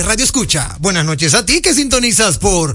Radio Escucha. Buenas noches a ti que sintonizas por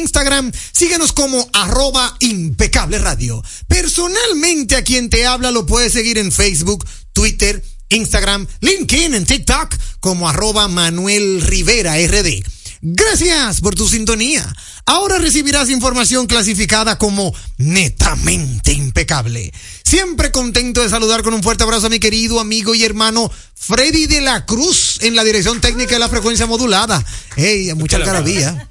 Instagram, síguenos como arroba impecable radio. Personalmente a quien te habla lo puedes seguir en Facebook, Twitter, Instagram, LinkedIn, en TikTok como arroba Manuel Rivera RD. Gracias por tu sintonía. Ahora recibirás información clasificada como netamente impecable. Siempre contento de saludar con un fuerte abrazo a mi querido amigo y hermano Freddy de la Cruz en la dirección técnica de la frecuencia modulada. Hey, mucha algarabía.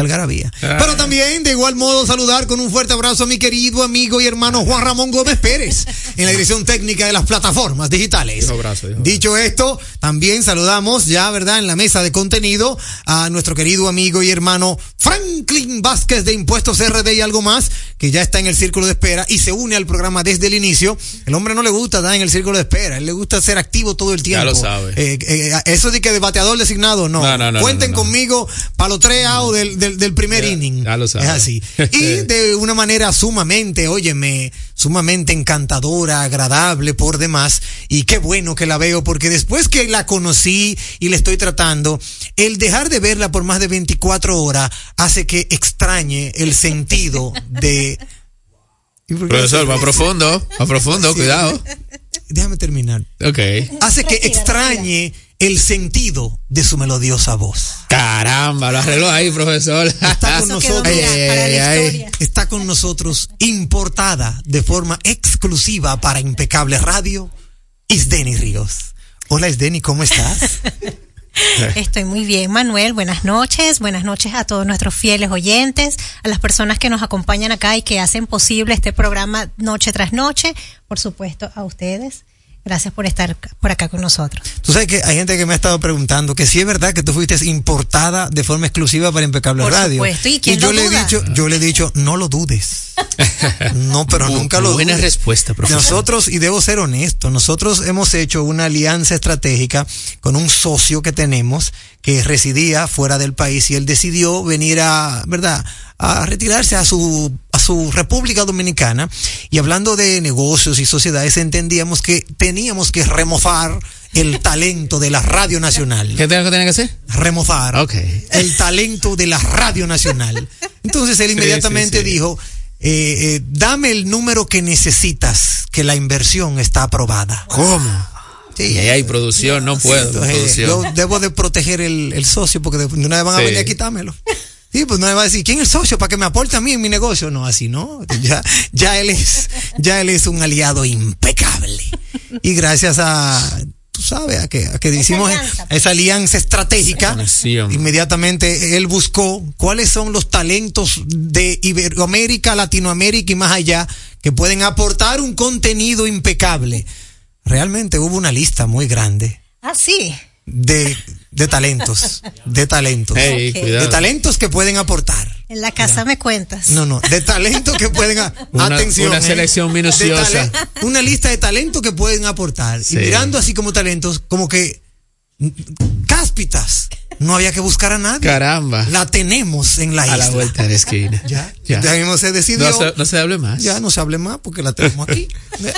Algarabía. Pero también, de igual modo, saludar con un fuerte abrazo a mi querido amigo y hermano Juan Ramón Gómez Pérez en la dirección técnica de las plataformas digitales. Abrazo, Dicho esto, también saludamos ya, ¿verdad?, en la mesa de contenido a nuestro querido amigo y hermano Franklin Vázquez de Impuestos RD y algo más, que ya está en el círculo de espera y se une al programa desde el inicio. El hombre no le gusta estar en el círculo de espera, él le gusta ser activo todo el tiempo. Ya lo sabe. Eh, eh, eso de que de bateador designado, no. No, no, no, Cuenten conmigo para los tres outs del, del, del primer Ya, inning. ya lo es sabe. así. Y de una manera sumamente, óyeme, sumamente encantadora, agradable por demás. Y qué bueno que la veo, porque después que la conocí y la estoy tratando, el dejar de verla por más de 24 horas hace que extrañe el sentido de... ¿Y por qué Profesor, va profundo, va profundo, cuidado. Déjame terminar. Ok. Hace que extrañe el sentido de su melodiosa voz. Caramba, lo arregló ahí, profesor. Está con nosotros. Ay, ay, ay. historia. está con nosotros importada de forma exclusiva para Impecable Radio, Isdeni Ríos. Hola Isdeni, ¿cómo estás? Estoy muy bien, Manuel. Buenas noches. Buenas noches a todos nuestros fieles oyentes, a las personas que nos acompañan acá y que hacen posible este programa noche tras noche. Por supuesto, a ustedes. Gracias por estar por acá con nosotros. Tú sabes que hay gente que me ha estado preguntando que si es verdad que tú fuiste importada de forma exclusiva para Impecable Por Radio. supuesto, ¿y quién yo lo le he duda? dicho, yo le he dicho, no lo dudes. No, pero Bu- nunca lo buena dudes. respuesta, profesor. Nosotros, y debo ser honesto, nosotros hemos hecho una alianza estratégica con un socio que tenemos que residía fuera del país y él decidió venir a, ¿verdad?, a retirarse a su, a su República Dominicana. Y hablando de negocios y sociedades, entendíamos que teníamos que remozar el talento de la Radio Nacional ¿Qué tengo que tener que hacer? remozar el talento de la radio nacional. Entonces él inmediatamente sí, sí. dijo, eh, eh, dame el número que necesitas, que la inversión está aprobada. ¿Cómo? Sí. Y ahí hay producción, no puedo. Entonces, producción. yo debo de proteger el, el socio porque de una vez van a venir a quitármelo. Sí, pues no me va a decir, ¿quién es el socio para que me aporte a mí en mi negocio? No, así no. Ya, ya él es, ya él es un aliado impecable. Y gracias a, tú sabes, a que, a que hicimos alianza. esa alianza estratégica, inmediatamente él buscó cuáles son los talentos de Iberoamérica, Latinoamérica y más allá que pueden aportar un contenido impecable. Realmente hubo una lista muy grande Ah, sí. de, de talentos, de talentos, Hey, de talentos que pueden aportar. En la casa me cuentas. No, no, de talentos que pueden, a- Una- atención, una ¿eh? selección minuciosa. una lista de talentos que pueden aportar. Sí. Y mirando así como talentos, como que cáspitas, no había que buscar a nadie. Caramba. La tenemos en la a isla. la vuelta de la esquina. Ya, Ya. ya mismo se decidió. No se, no se hable más. Ya no se hable más porque la tenemos aquí.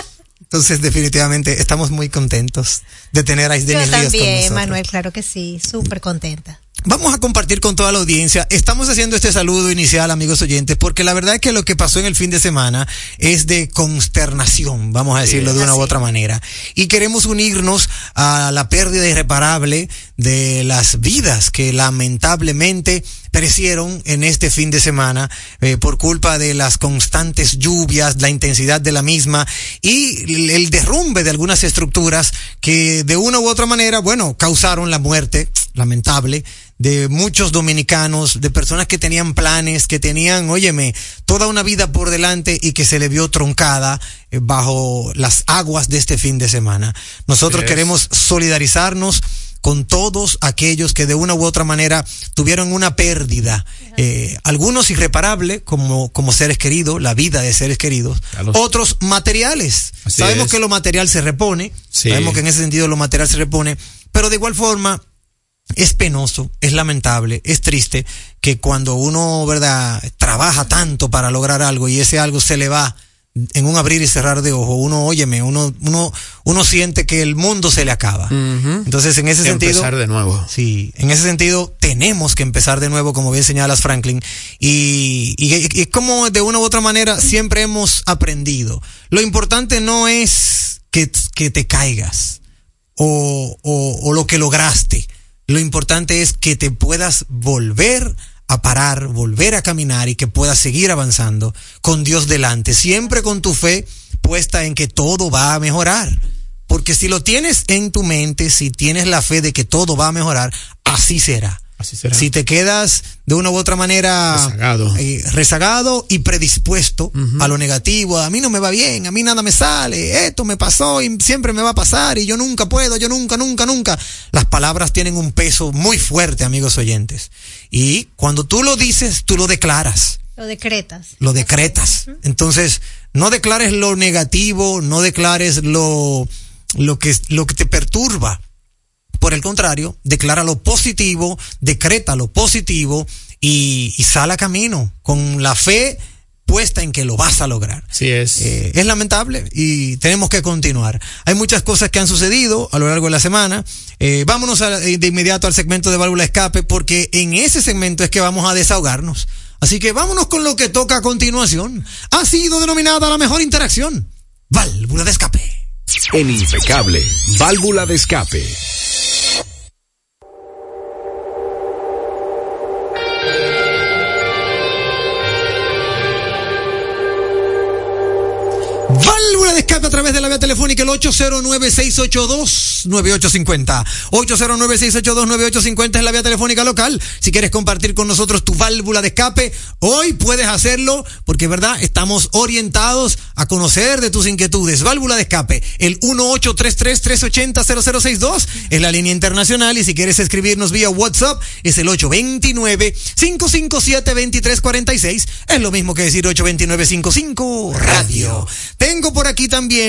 Entonces, definitivamente, estamos muy contentos de tener a Isdeni Yo Ríos con también, nosotros. Manuel, claro que sí. Súper contenta. Vamos a compartir con toda la audiencia. Estamos haciendo este saludo inicial, amigos oyentes, porque la verdad es que lo que pasó en el fin de semana es de consternación, vamos a decirlo de una u Así. otra manera. Y queremos unirnos a la pérdida irreparable de las vidas que lamentablemente perecieron en este fin de semana eh, por culpa de las constantes lluvias, la intensidad de la misma y el- derrumbe de algunas estructuras que de una u otra manera, bueno, causaron la muerte lamentable de muchos dominicanos, de personas que tenían planes, que tenían, óyeme, toda una vida por delante y que se le vio troncada eh, bajo las aguas de este fin de semana. Nosotros Yes. queremos solidarizarnos con todos aquellos que de una u otra manera tuvieron una pérdida, eh, algunos irreparables como, como seres queridos, la vida de seres queridos, los... otros materiales. Así Sabemos es. que lo material se repone, Sí. sabemos que en ese sentido lo material se repone, pero de igual forma es penoso, es lamentable, es triste que cuando uno, ¿verdad?, trabaja tanto para lograr algo y ese algo se le va en un abrir y cerrar de ojo, uno, óyeme, uno, uno, uno siente que el mundo se le acaba. Entonces, en ese sentido, Empezar de nuevo. Sí, en ese sentido tenemos que empezar de nuevo, como bien señalas Franklin, y, y, y es como de una u otra manera siempre hemos aprendido. Lo importante no es que, que te caigas o, o, o lo que lograste. Lo importante es que te puedas volver a parar, volver a caminar y que puedas seguir avanzando con Dios delante, siempre con tu fe puesta en que todo va a mejorar. Porque si lo tienes en tu mente, si tienes la fe de que todo va a mejorar, así será. Así será. Si te quedas de una u otra manera Rezagado. eh, rezagado y predispuesto a lo negativo, a mí no me va bien, a mí nada me sale, esto me pasó y siempre me va a pasar y yo nunca puedo, yo nunca, nunca, nunca. Las palabras tienen un peso muy fuerte, amigos oyentes. Y cuando tú lo dices, tú lo declaras Lo decretas. lo decretas. Entonces, no declares lo negativo, no declares lo, lo que, lo que te perturba. Por el contrario, declara lo positivo, decreta lo positivo y, y sal a camino con la fe puesta en que lo vas a lograr. Así es. Eh, es lamentable y tenemos que continuar. Hay muchas cosas que han sucedido a lo largo de la semana. Eh, vámonos a- de inmediato al segmento de válvula escape porque en ese segmento es que vamos a desahogarnos. Así que vámonos con lo que toca a continuación. Ha sido denominada la mejor interacción. Válvula de escape. En Impecable, válvula de escape. que a través de la vía telefónica el 809-682-9850. 809-682-9850 es la vía telefónica local. Si quieres compartir con nosotros tu válvula de escape, hoy puedes hacerlo porque, verdad, estamos orientados a conocer de tus inquietudes. Válvula de escape, el 1833-380-0062 es la línea internacional y si quieres escribirnos vía WhatsApp es el 829-557-2346. Es lo mismo que decir 829-55 Radio. Tengo por aquí también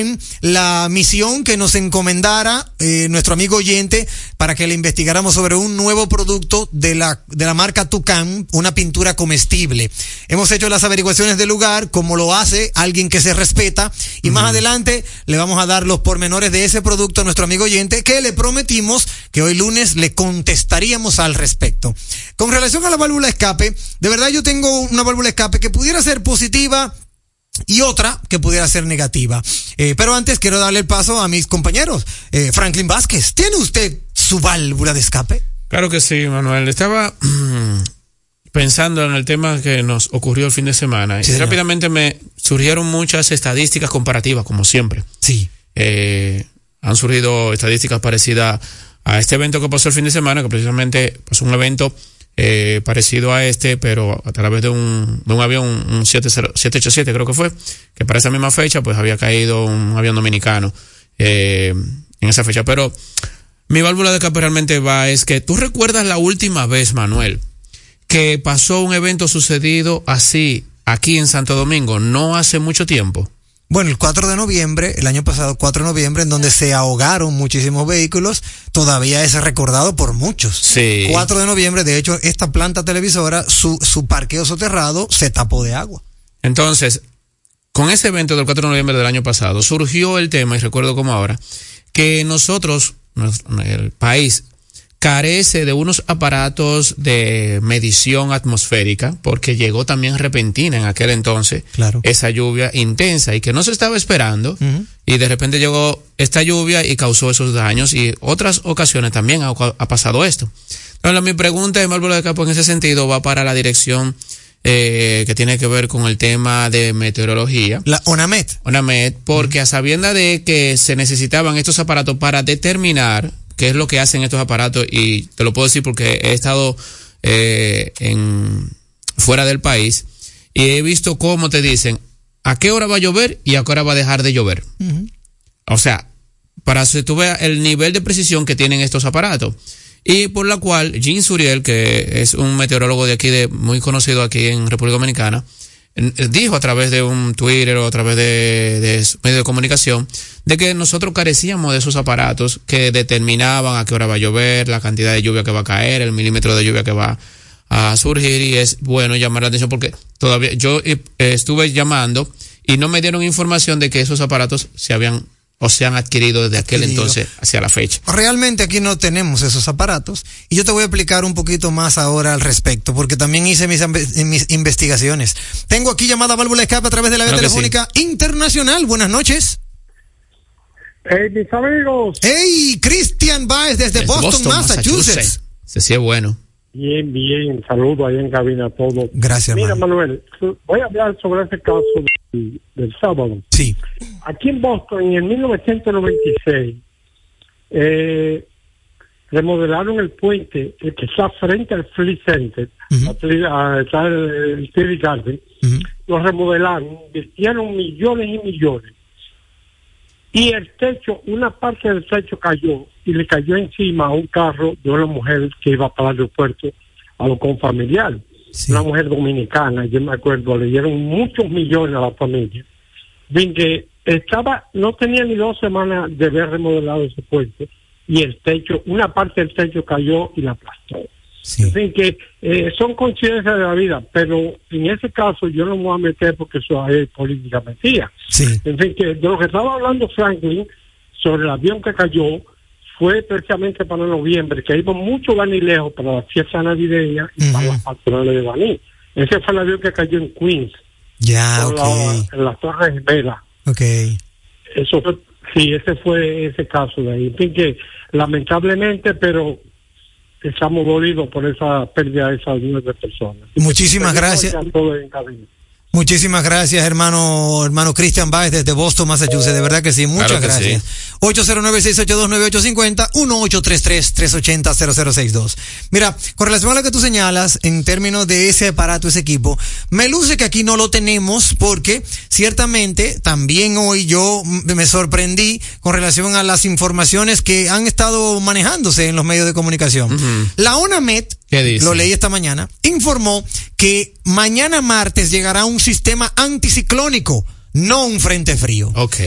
la misión que nos encomendara eh, nuestro amigo oyente para que le investigáramos sobre un nuevo producto de la, de la marca Tucán, una pintura comestible. Hemos hecho las averiguaciones del lugar, como lo hace alguien que se respeta, y más adelante le vamos a dar los pormenores de ese producto a nuestro amigo oyente, que le prometimos que hoy lunes le contestaríamos al respecto. Con relación a la válvula escape, de verdad yo tengo una válvula escape que pudiera ser positiva, y otra que pudiera ser negativa. Eh, pero antes quiero darle el paso a mis compañeros. Eh, Franklin Vázquez, ¿tiene usted su válvula de escape? Claro que sí, Manuel. Estaba pensando en el tema que nos ocurrió el fin de semana Sí, y señor. rápidamente me surgieron muchas estadísticas comparativas, como siempre. Sí. Eh, han surgido estadísticas parecidas a este evento que pasó el fin de semana, que precisamente pasó un evento eh, parecido a este, pero a través de un, de un avión, un 70 787 creo que fue, que para esa misma fecha pues había caído un avión dominicano eh, en esa fecha. Pero mi válvula de escape realmente va es que tú recuerdas la última vez, Manuel, que pasó un evento sucedido así aquí en Santo Domingo, no hace mucho tiempo. Bueno, el 4 de noviembre, el año pasado, 4 de noviembre, en donde se ahogaron muchísimos vehículos, todavía es recordado por muchos. Sí. 4 de noviembre, de hecho, esta planta televisora, su, su parqueo soterrado se tapó de agua. Entonces, con ese evento del 4 de noviembre del año pasado, surgió el tema, y recuerdo como ahora, que nosotros, el país, carece de unos aparatos de medición atmosférica, porque llegó también repentina en aquel entonces Claro. esa lluvia intensa y que no se estaba esperando, y de repente llegó esta lluvia y causó esos daños, y otras ocasiones también ha, ha pasado esto. Entonces, mi pregunta de Mármol de Capo en ese sentido va para la dirección eh, que tiene que ver con el tema de meteorología. La ONAMET. ONAMED, porque a sabienda de que se necesitaban estos aparatos para determinar qué es lo que hacen estos aparatos, y te lo puedo decir porque he estado eh, en fuera del país y he visto cómo te dicen a qué hora va a llover y a qué hora va a dejar de llover. O sea, para que tú veas el nivel de precisión que tienen estos aparatos. Y por la cual Jean Suriel, que es un meteorólogo de aquí, de, muy conocido aquí en República Dominicana, dijo a través de un Twitter o a través de, medios de comunicación de que nosotros carecíamos de esos aparatos que determinaban a qué hora va a llover, la cantidad de lluvia que va a caer, el milímetro de lluvia que va a surgir y es bueno llamar la atención porque todavía yo eh, estuve llamando y no me dieron información de que esos aparatos se habían o se han adquirido desde aquel entonces hacia la fecha. Realmente aquí no tenemos esos aparatos y yo te voy a explicar un poquito más ahora al respecto porque también hice mis, mis investigaciones. Tengo aquí llamada válvula escape a través de la vía telefónica internacional. Buenas noches. Hey, mis amigos. Hey, Christian Baez desde, Boston, Massachusetts. Se sí es bueno. Bien, bien. Saludo ahí en cabina a todos. Gracias, Mira, Manuel, voy a hablar sobre ese caso del, sábado. Sí. Aquí en Boston, en el 1996, eh, remodelaron el puente el que está frente al Flea Center, está el, el Garden, lo remodelaron, invirtieron millones y millones. Y el techo, una parte del techo cayó y le cayó encima a un carro de una mujer que iba para el aeropuerto a lo con familiar. Una mujer dominicana, yo me acuerdo, le dieron muchos millones a la familia. Bien que estaba, no tenía ni dos semanas de haber remodelado ese puente y el techo, una parte del techo cayó y la aplastó. En fin, que eh, son coincidencias de la vida, pero en ese caso yo no me voy a meter porque eso es política mentira. En fin, que de lo que estaba hablando Franklin sobre el avión que cayó fue precisamente para noviembre, que iba mucho lejos para la fiesta navideña y para las patronales de Baní. Ese fue el avión que cayó en Queens. Ya, en la Torre Gemela. Ok. Eso fue, sí, ese fue ese caso de ahí. En fin, que lamentablemente, pero estamos dolidos por esa pérdida de esas nueve personas. Muchísimas gracias. Muchísimas gracias, hermano, hermano Christian Baez desde Boston, Massachusetts. De verdad que sí, muchas gracias. 809-682-9850, 1833-380-0062. Mira, con relación a lo que tú señalas, en términos de ese aparato, ese equipo, me luce que aquí no lo tenemos porque ciertamente también hoy yo me sorprendí con relación a las informaciones que han estado manejándose en los medios de comunicación. La UNAMED lo leí esta mañana, informó que mañana martes llegará un sistema anticiclónico, no un frente frío. Ok.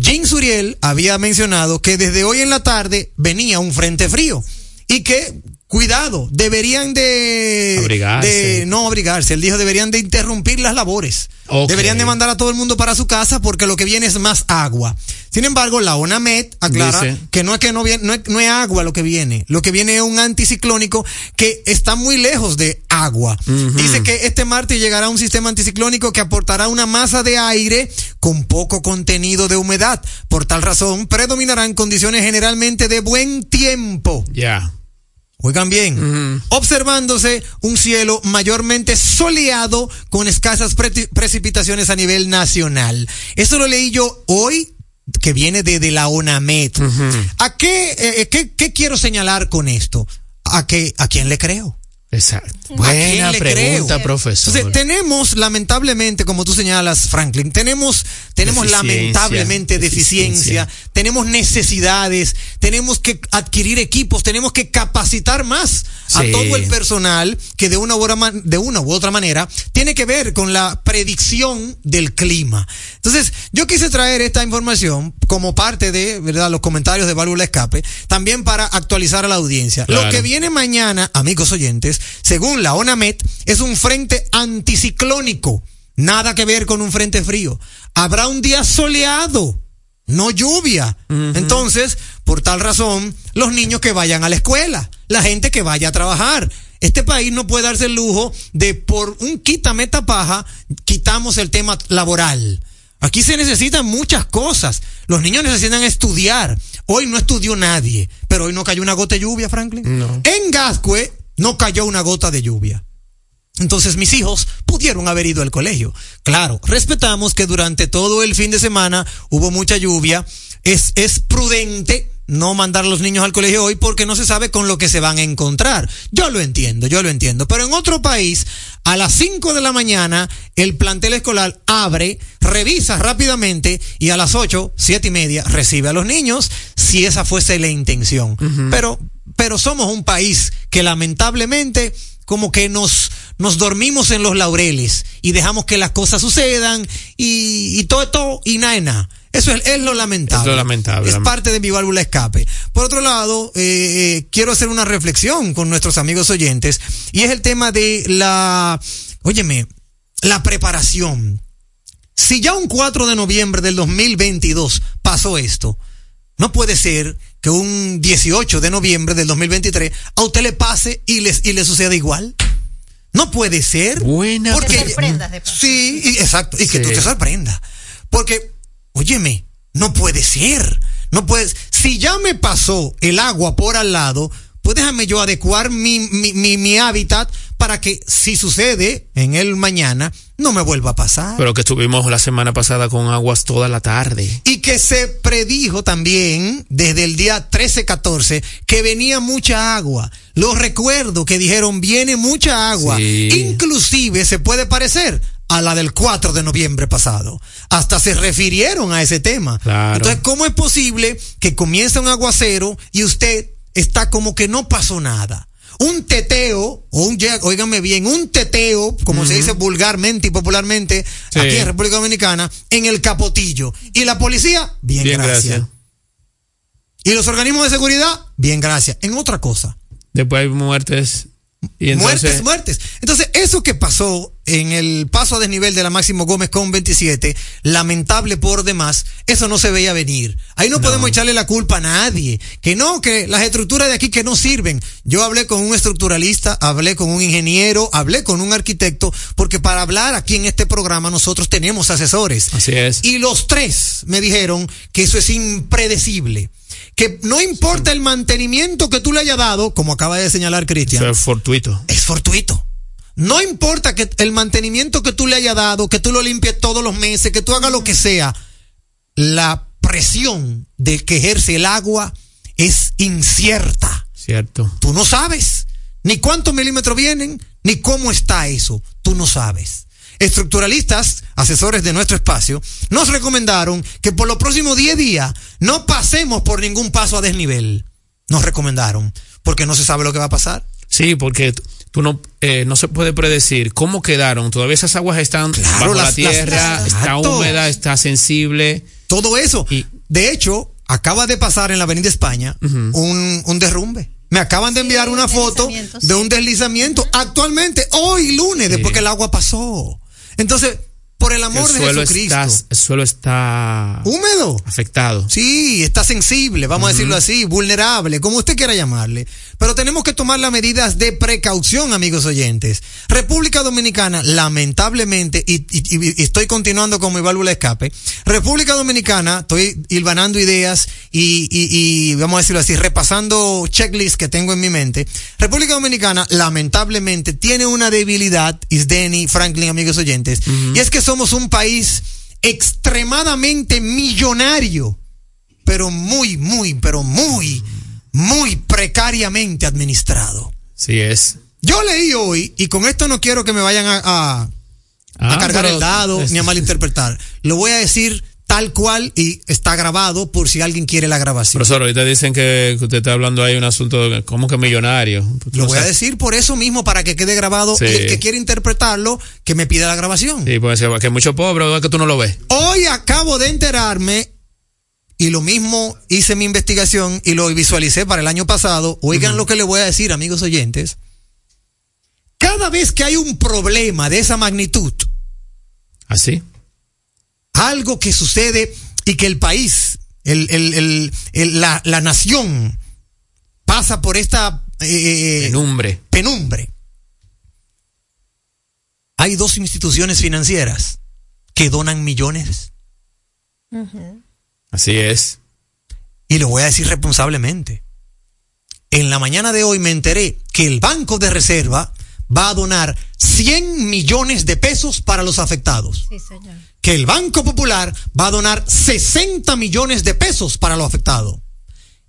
Jim Suriel había mencionado que desde hoy en la tarde venía un frente frío y que cuidado, deberían de, abrigarse. no abrigarse, él dijo deberían de interrumpir las labores. Deberían de mandar a todo el mundo para su casa porque lo que viene es más agua. Sin embargo, la ONAMED aclara que no es que no viene, no es, no es, agua lo que viene. Lo que viene es un anticiclónico que está muy lejos de agua. Dice que este martes llegará un sistema anticiclónico que aportará una masa de aire con poco contenido de humedad. Por tal razón, predominarán condiciones generalmente de buen tiempo. Ya. Oigan bien, observándose un cielo mayormente soleado con escasas precipitaciones a nivel nacional. Eso lo leí yo hoy, que viene de, la ONAMED. ¿A qué, eh, eh, qué, qué, quiero señalar con esto? ¿A, qué, ¿A quién le creo? Exacto. Buena pregunta, profesor. Entonces, tenemos, lamentablemente, como tú señalas, Franklin, tenemos, tenemos lamentablemente deficiencia, tenemos necesidades, tenemos que adquirir equipos, tenemos que capacitar más a todo el personal que de una, u otra, de una u otra manera tiene que ver con la predicción del clima. Entonces, yo quise traer esta información como parte de, ¿verdad?, los comentarios de Válvula Escape, también para actualizar a la audiencia. Lo que viene mañana, amigos oyentes, según la ONAMET, es un frente anticiclónico. Nada que ver con un frente frío. Habrá un día soleado, no lluvia. Entonces, por tal razón, los niños que vayan a la escuela, la gente que vaya a trabajar. Este país no puede darse el lujo de por un quítame paja, quitamos el tema laboral. Aquí se necesitan muchas cosas. Los niños necesitan estudiar. Hoy no estudió nadie, pero hoy no cayó una gota de lluvia, Franklin. No. En Gascue no cayó una gota de lluvia. Entonces mis hijos pudieron haber ido al colegio. Claro, respetamos que durante todo el fin de semana hubo mucha lluvia. Es, es prudente no mandar a los niños al colegio hoy porque no se sabe con lo que se van a encontrar. Yo lo entiendo, yo lo entiendo. Pero en otro país, a las 5 de la mañana, el plantel escolar abre revisa rápidamente y a las ocho, siete y media recibe a los niños si esa fuese la intención. Pero, pero somos un país que lamentablemente como que nos, nos dormimos en los laureles y dejamos que las cosas sucedan y, y todo esto y nada, nada. Eso es, es, lo lamentable. Es lo lamentable. Es parte de mi válvula escape. Por otro lado, eh, eh, quiero hacer una reflexión con nuestros amigos oyentes y es el tema de la, óyeme, la preparación. Si ya un 4 de noviembre del 2022 pasó esto, no puede ser que un 18 de noviembre del 2023 a usted le pase y le, y le suceda igual. No puede ser. Buena. Porque, te sorprendas de paso. sí, y- exacto. Y que tú te sorprenda. Porque, óyeme, no puede ser. No puedes. Si ya me pasó el agua por al lado, pues déjame yo adecuar mi, mi, mi, mi hábitat para que si sucede en el mañana, no me vuelva a pasar. Pero que estuvimos la semana pasada con aguas toda la tarde. Y que se predijo también desde el día 13-14 que venía mucha agua. Lo recuerdo que dijeron viene mucha agua. Sí. Inclusive se puede parecer a la del 4 de noviembre pasado. Hasta se refirieron a ese tema. Claro. Entonces, ¿cómo es posible que comience un aguacero y usted está como que no pasó nada? Un teteo, o un, óigame bien, un teteo, como se dice vulgarmente y popularmente Sí. aquí en República Dominicana, en el capotillo. Y la policía, bien, Bien, gracias. gracias. Y los organismos de seguridad, bien, gracias. En otra cosa. Después hay muertes. Y entonces, muertes, muertes. Entonces, eso que pasó en el paso a desnivel de la Máximo Gómez con 27, lamentable por demás, eso no se veía venir. Ahí no, podemos echarle la culpa a nadie. Que no, que las estructuras de aquí que no sirven. Yo hablé con un estructuralista, hablé con un ingeniero, hablé con un arquitecto, porque para hablar aquí en este programa nosotros tenemos asesores. Así es. Y los tres me dijeron que eso es impredecible. Que no importa el mantenimiento que tú le hayas dado, como acaba de señalar Cristian, Eso es fortuito. es fortuito. No importa que el mantenimiento que tú le hayas dado, que tú lo limpies todos los meses, que tú hagas lo que sea, la presión de que ejerce el agua es incierta. Cierto. Tú no sabes ni cuántos milímetros vienen, ni cómo está eso. Tú no sabes. Estructuralistas, asesores de nuestro espacio, nos recomendaron que por los próximos 10 días no pasemos por ningún paso a desnivel. Nos recomendaron, porque no se sabe lo que va a pasar. Sí, porque tú no, eh, no se puede predecir cómo quedaron. Todavía esas aguas están Claro, bajo la tierra, las- está Exacto. húmeda, está sensible. Todo eso. Y- de hecho, acaba de pasar en la Avenida España un, un derrumbe. Me acaban de Sí, enviar una foto de un deslizamiento actualmente, hoy lunes, después que el agua pasó. Entonces, por el El amor de suelo, Jesucristo. está, el suelo está Húmedo. afectado. Sí, está sensible, vamos a decirlo así, vulnerable, como usted quiera llamarle. Pero tenemos que tomar las medidas de precaución, amigos oyentes. República Dominicana, lamentablemente, y, y- y estoy continuando con mi válvula de escape, República Dominicana, estoy hilvanando ideas y, vamos a decirlo así, repasando checklists que tengo en mi mente. República Dominicana, lamentablemente, tiene una debilidad, Isdeni, Franklin, amigos oyentes, y es que somos un país extremadamente millonario pero muy, muy, pero muy, muy precariamente administrado. Sí es. Yo leí hoy, y con esto no quiero que me vayan a, a- a Ah, cargar el dado es- ni a malinterpretar. Lo voy a decir tal cual y está grabado por si alguien quiere la grabación. Profesor, ahorita dicen que, que usted está hablando ahí un asunto de como que millonario. Lo voy a decir por eso mismo, para que quede grabado. Sí. Y el que quiere interpretarlo, que me pida la grabación. Sí, puede ser que mucho pobre, es que tú no lo ves. Hoy acabo de enterarme, y lo mismo hice mi investigación y lo visualicé para el año pasado. Oigan lo que le voy a decir, amigos oyentes. Cada vez que hay un problema de esa magnitud, Así. Algo que sucede y que el país, el, el- el- el- la, la nación pasa por esta eh, Penumbre. penumbre. Hay dos instituciones financieras que donan millones. Así es. Y lo voy a decir responsablemente. En la mañana de hoy me enteré que el Banco de Reserva va a donar 100 millones de pesos para los afectados. Sí, señor. Que el Banco Popular va a donar 60 millones de pesos para los afectados.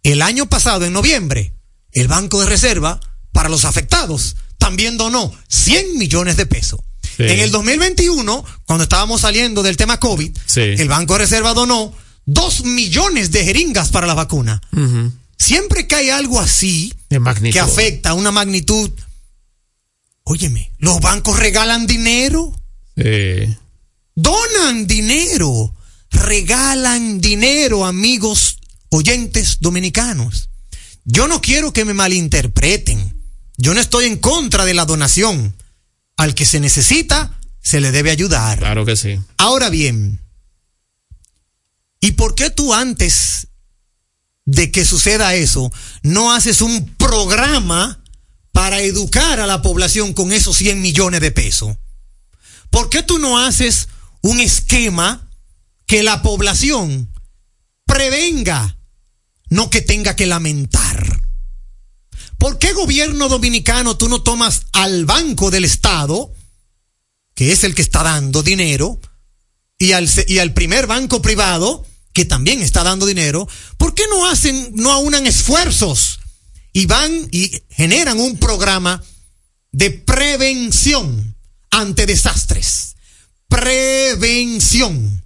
El año pasado, en noviembre, el Banco de Reserva para los afectados también donó 100 millones de pesos. Sí. En el 2021, cuando estábamos saliendo del tema COVID, Sí. el Banco de Reserva donó dos millones de jeringas para la vacuna. Siempre que hay algo así De que afecta a una magnitud, óyeme, los bancos regalan dinero, Sí. Donan dinero, regalan dinero, amigos oyentes dominicanos. Yo no quiero que me malinterpreten. Yo no estoy en contra de la donación. Al que se necesita, se le debe ayudar. Claro que sí. Ahora bien, ¿y por qué tú antes de que suceda eso no haces un programa para educar a la población con esos 100 millones de pesos? ¿Por qué tú no haces un esquema que la población prevenga, no que tenga que lamentar? ¿Por qué gobierno dominicano tú no tomas al Banco del Estado, que es el que está dando dinero, y al, y al primer banco privado, que también está dando dinero, ¿por qué no hacen, no aunan esfuerzos y van y generan un programa de prevención ante desastres? Prevención.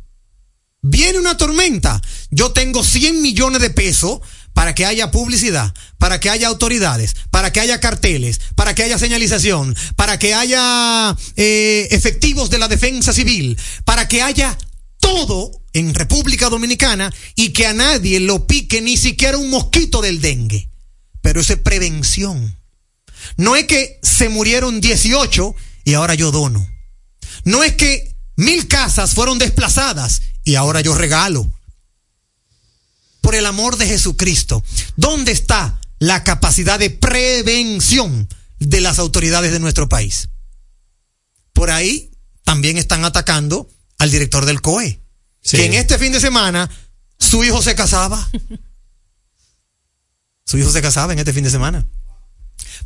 Viene una tormenta. Yo tengo 100 millones de pesos para que haya publicidad, para que haya autoridades, para que haya carteles, para que haya señalización, para que haya eh, efectivos de la defensa civil, para que haya todo en República Dominicana y que a nadie lo pique ni siquiera un mosquito del dengue. Pero eso es prevención. No es que se murieron 18 y ahora yo dono. No es que mil casas fueron desplazadas y ahora yo regalo. Por el amor de Jesucristo, ¿dónde está la capacidad de prevención de las autoridades de nuestro país? Por ahí también están atacando al director del COE, Sí. que en este fin de semana su hijo se casaba. Su hijo se casaba en este fin de semana.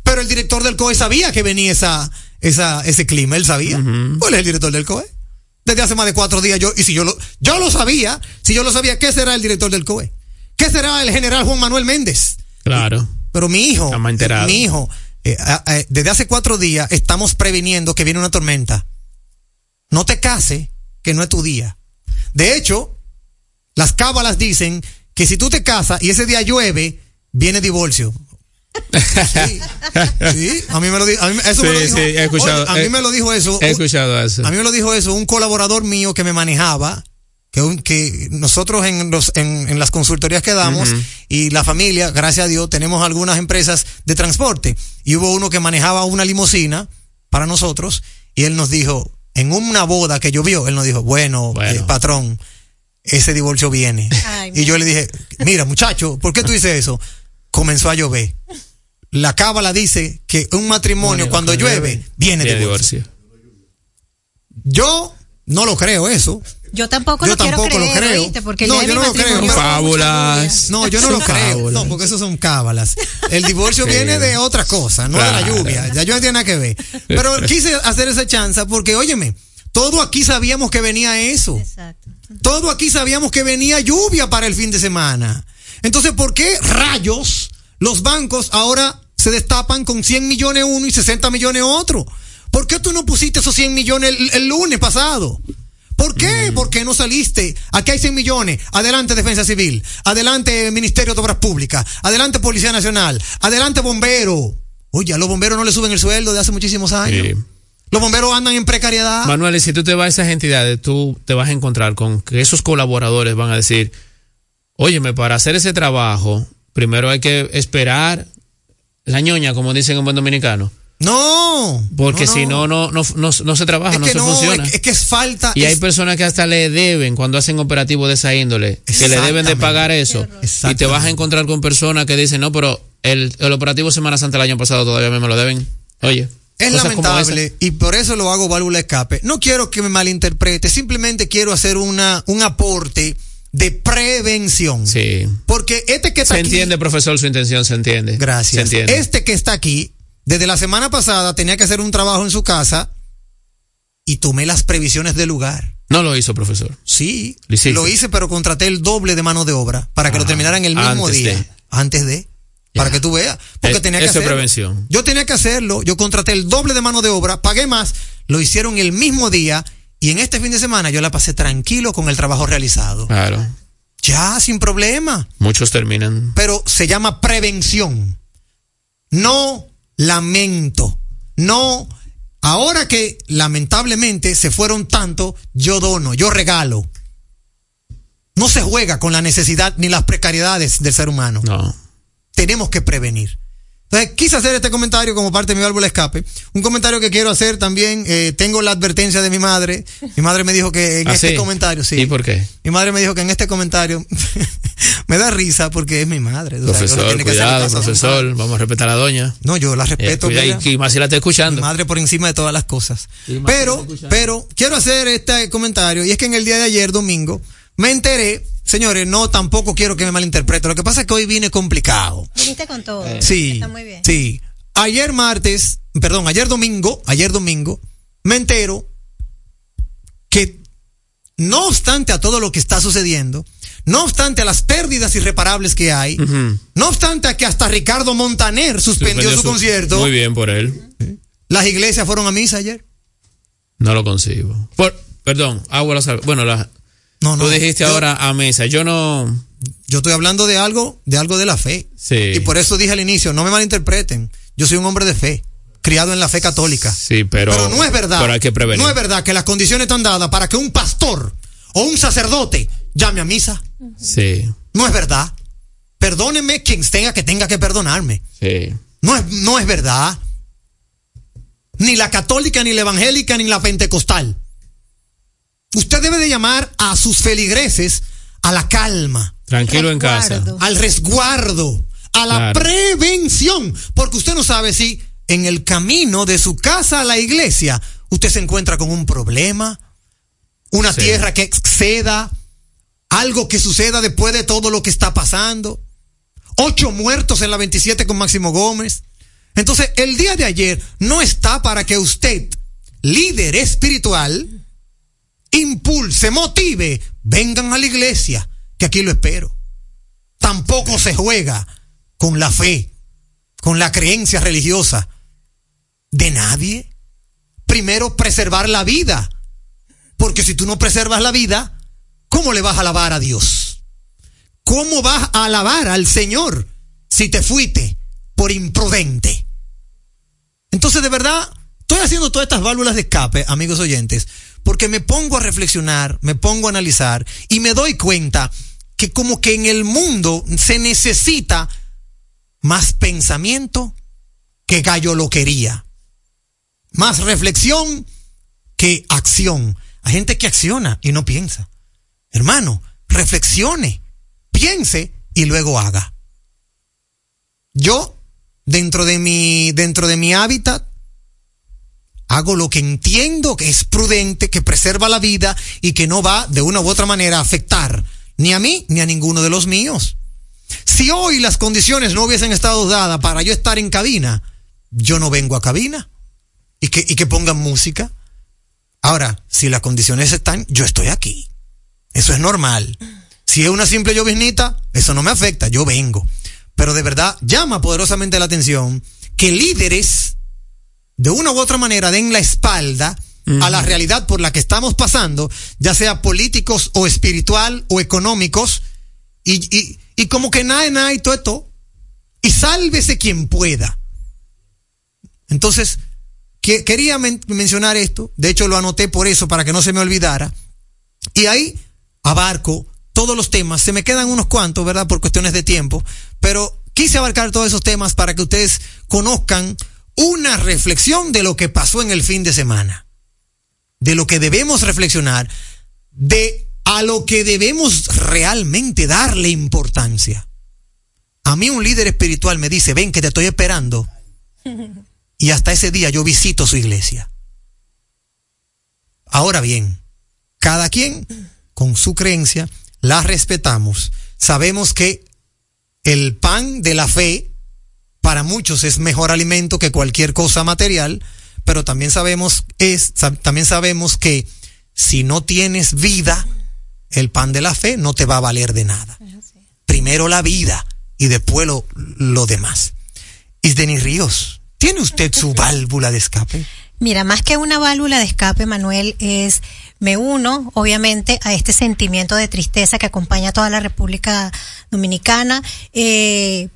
Pero el director del COE sabía que venía esa, esa, ese clima, él sabía. ¿Cuál es el director del COE? Desde hace más de cuatro días yo, y si yo lo, yo lo sabía, si yo lo sabía, ¿qué será el director del COE? ¿Qué será el general Juan Manuel Méndez? Claro. Pero mi hijo, mi hijo, eh, desde hace cuatro días estamos previniendo que viene una tormenta. No te case, que no es tu día. De hecho, las cábalas dicen que si tú te casas y ese día llueve, viene divorcio. Sí, sí, a mí me lo dijo. a mí- Eso me lo dijo. sí, he escuchado, Oye, a mí he- me lo dijo eso. He un- escuchado eso. a mí me lo dijo eso un colaborador mío que me manejaba, que, un- que nosotros en, los, en, en las consultorías que damos y la familia, gracias a Dios, tenemos algunas empresas de transporte. Y hubo uno que manejaba una limusina para nosotros y él nos dijo, en una boda que llovió, él nos dijo, bueno, Bueno. eh, patrón, ese divorcio viene. Ay, y yo le dije, mira muchacho, ¿por qué tú dices eso? Comenzó a llover. La cábala dice que un matrimonio Bueno, cuando llueve, llueve, viene Tiene divorcio. Yo no lo creo eso. Yo tampoco Yo lo quiero tampoco lo creer, creo. ¿oíste? Porque No, yo de no lo creo. fábulas. No, yo no lo creo. No, porque eso son cábalas. El divorcio Sí. viene de otra cosa, no de la lluvia. Ya yo no tiene nada que ver. Pero quise hacer esa chanza porque, óyeme, todo aquí sabíamos que venía eso. Exacto. Todo aquí sabíamos que venía lluvia para el fin de semana. Entonces, ¿por qué rayos los bancos ahora se destapan con 100 millones uno y 60 millones otro? ¿Por qué tú no pusiste esos 100 millones el, el lunes pasado? ¿Por qué? ¿Por qué no saliste? Aquí hay 100 millones. Adelante Defensa Civil. Adelante Ministerio de Obras Públicas. Adelante Policía Nacional. Adelante Bombero. Oye, a los bomberos no le suben el sueldo de hace muchísimos años. Sí. Los bomberos andan en precariedad. Manuel, y si tú te vas a esas entidades, tú te vas a encontrar con que esos colaboradores van a decir, óyeme, para hacer ese trabajo, primero hay que esperar la ñoña, como dicen en buen dominicano, No. porque si no, no, no, no, no se trabaja, es no que se funciona. Es, es que es falta. y hay personas que hasta le deben cuando hacen operativos de esa índole, que le deben de pagar eso. Y te vas a encontrar con personas que dicen, no, pero el, el operativo Semana Santa el año pasado todavía me lo deben. Oye. Es lamentable y por eso lo hago válvula de escape. No quiero que me malinterprete, simplemente quiero hacer una, un aporte de prevención. Sí. Porque este que está Se aquí, entiende, profesor, su intención, se entiende. Se gracias. entiende. Este que está aquí, desde la semana pasada tenía que hacer un trabajo en su casa y tomé las previsiones del lugar. No lo hizo, profesor. Sí, Lo lo hice, pero contraté el doble de mano de obra para que lo Ah, terminaran el mismo antes día. de. Antes de. Para que tú veas. Porque Eh, tenía que hacerlo. prevención. Yo tenía que hacerlo. Yo contraté el doble de mano de obra, pagué más. lo hicieron el mismo día y en este fin de semana yo la pasé tranquilo con el trabajo realizado. Claro. Ya, sin problema. Muchos terminan. Pero se llama prevención. No lamento. No. Ahora que lamentablemente se fueron tanto, yo dono, yo regalo. No se juega con la necesidad ni las precariedades del ser humano. No. Tenemos que prevenir. Entonces, quise hacer este comentario como parte de mi válvula escape. Un comentario que quiero hacer también, eh, tengo la advertencia de mi madre. Mi madre me dijo que en ¿Ah, este sí? comentario, sí. ¿Y por qué? Mi madre me dijo que en este comentario me da risa porque es mi madre. o sea, Profesor, tiene que hacer cuidado, profesor. Vamos a respetar a la doña. No, yo la Eh, respeto. mira. y, más si la está mi escuchando. madre por encima de todas las cosas. Pero, pero, quiero hacer este comentario y es que en el día de ayer, domingo, me enteré, señores, no tampoco quiero que me malinterpreten. Lo que pasa es que hoy vine complicado. Viniste con todo. Sí. Está muy bien. Sí. Ayer martes, perdón, ayer domingo, ayer domingo, me entero que no obstante a todo lo que está sucediendo, no obstante a las pérdidas irreparables que hay, no obstante a que hasta Ricardo Montaner suspendió, su, concierto, Muy bien por él. las iglesias fueron a misa ayer. No lo consigo. Por, perdón, agua la sal- Bueno, la, No, no. tú dijiste yo- ahora a mesa. Yo no. Yo estoy hablando de algo, de algo de la fe. Sí. Y por eso dije al inicio, no me malinterpreten. Yo soy un hombre de fe, criado en la fe católica. Sí, pero. Pero no es verdad. Pero hay que prevenir. No es verdad que las condiciones están dadas para que un pastor o un sacerdote llame a misa. Sí, No es verdad. Perdónenme quien tenga que tenga que perdonarme. sí. No es, no es verdad. Ni la católica, ni la evangélica, ni la pentecostal. Usted debe de llamar a sus feligreses a la calma, Tranquilo en casa. Al resguardo, a la Claro. prevención. Porque usted no sabe si en el camino de su casa a la iglesia usted se encuentra con un problema, una Sí. tierra que exceda, algo que suceda después de todo lo que está pasando. Ocho muertos en la 27 con Máximo Gómez. Entonces, el día de ayer no está para que usted, líder espiritual, impulse, motive, vengan a la iglesia, que aquí lo espero. Tampoco se juega con la fe, con la creencia religiosa de nadie. Primero, preservar la vida. Porque si tú no preservas la vida, ¿cómo le vas a alabar a Dios? ¿Cómo vas a alabar al Señor si te fuiste por imprudente? Entonces, de verdad, estoy haciendo todas estas válvulas de escape, amigos oyentes, porque me pongo a reflexionar, me pongo a analizar y me doy cuenta que como que en el mundo se necesita más pensamiento que galloloquería, más reflexión que acción. Hay gente que acciona y no piensa. Hermano, reflexione, piense y luego haga. Yo, dentro de mi, dentro de mi hábitat, hago lo que entiendo que es prudente, que preserva la vida y que no va de una u otra manera a afectar ni a mí ni a ninguno de los míos. Si hoy las condiciones no hubiesen estado dadas para yo estar en cabina, yo no vengo a cabina y que, y que pongan música. Ahora, si las condiciones están, yo estoy aquí. Eso es normal. Si es una simple lloviznita, eso no me afecta, yo vengo. Pero de verdad llama poderosamente la atención que líderes, de una u otra manera, den la espalda a la realidad por la que estamos pasando, ya sea políticos o espiritual o económicos, y, y, y como que nada, nada y todo esto, y sálvese quien pueda. Entonces, que, quería men- mencionar esto, de hecho lo anoté por eso, para que no se me olvidara, y ahí abarco todos los temas, se me quedan unos cuantos, ¿verdad? Por cuestiones de tiempo, pero quise abarcar todos esos temas para que ustedes conozcan una reflexión de lo que pasó en el fin de semana, de lo que debemos reflexionar, de a lo que debemos realmente darle importancia. A mí un líder espiritual me dice, ven que te estoy esperando. Y hasta ese día yo visito su iglesia. Ahora bien, cada quien con su creencia la respetamos. Sabemos que el pan de la fe para muchos es mejor alimento que cualquier cosa material, pero también sabemos es también sabemos que si no tienes vida, el pan de la fe no te va a valer de nada. Primero la vida y después lo, lo demás. Isdeni Ríos, ¿tiene usted su válvula de escape? Mira, más que una válvula de escape, Manuel, es me uno, obviamente, a este sentimiento de tristeza que acompaña a toda la República Dominicana. Eh,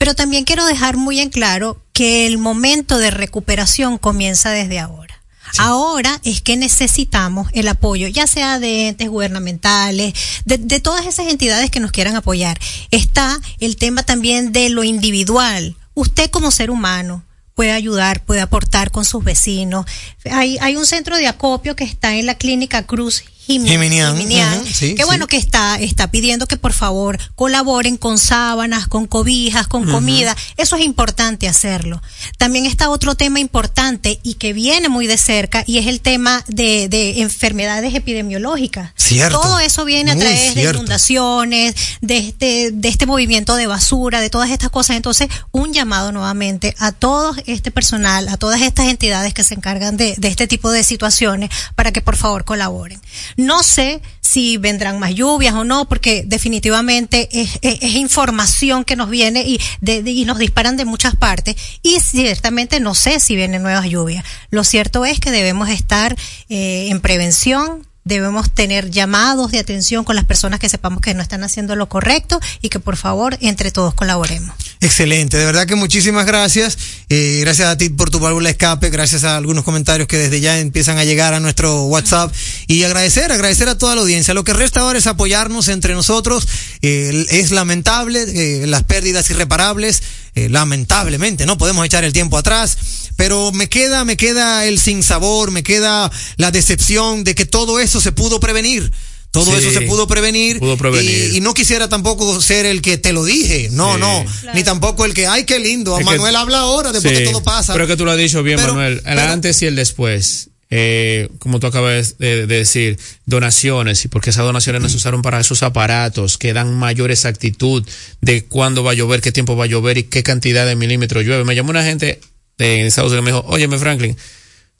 pero también quiero dejar muy en claro que el momento de recuperación comienza desde ahora. Ahora es que necesitamos el apoyo, ya sea de entes gubernamentales, de, de, todas esas entidades que nos quieran apoyar. Está el tema también de lo individual. Usted como ser humano, puede ayudar, puede aportar con sus vecinos. Hay, hay un centro de acopio que está en la clínica Cruz Jiminian, Jiminian uh -huh, sí, que bueno sí. que está está pidiendo que por favor colaboren con sábanas, con cobijas, con uh -huh. comida. Eso es importante hacerlo. También está otro tema importante y que viene muy de cerca y es el tema de, de enfermedades epidemiológicas. Cierto. Todo eso viene a través de inundaciones, de este de este movimiento de basura, de todas estas cosas. Entonces, un llamado nuevamente a todo este personal, a todas estas entidades que se encargan de, de este tipo de situaciones para que por favor colaboren. No sé si vendrán más lluvias o no, porque definitivamente es, es, es información que nos viene y, de, y nos disparan de muchas partes y ciertamente no sé si vienen nuevas lluvias. Lo cierto es que debemos estar eh, en prevención, debemos tener llamados de atención con las personas que sepamos que no están haciendo lo correcto y que por favor entre todos colaboremos. Excelente, de verdad que muchísimas gracias. Eh, gracias a ti por tu válvula escape, gracias a algunos comentarios que desde ya empiezan a llegar a nuestro WhatsApp y agradecer, agradecer a toda la audiencia. Lo que resta ahora es apoyarnos entre nosotros. Eh, es lamentable eh, las pérdidas irreparables. Lamentablemente, no podemos echar el tiempo atrás, pero me queda, me queda el sinsabor, me queda la decepción de que todo eso se pudo prevenir. Todo sí, eso se pudo prevenir, pudo prevenir. Y, y, no quisiera tampoco ser el que te lo dije, no, sí. no, claro. ni tampoco el que, ay, qué lindo, es Manuel que, habla ahora después sí, que todo pasa. Pero que tú lo has dicho bien, pero, Manuel, el pero, antes y el después. Eh, como tú acabas de, de, decir, donaciones, y porque esas donaciones nos usaron para esos aparatos que dan mayor exactitud de cuándo va a llover, qué tiempo va a llover y qué cantidad de milímetros llueve. Me llamó una gente de Estados Unidos me dijo, óyeme Franklin,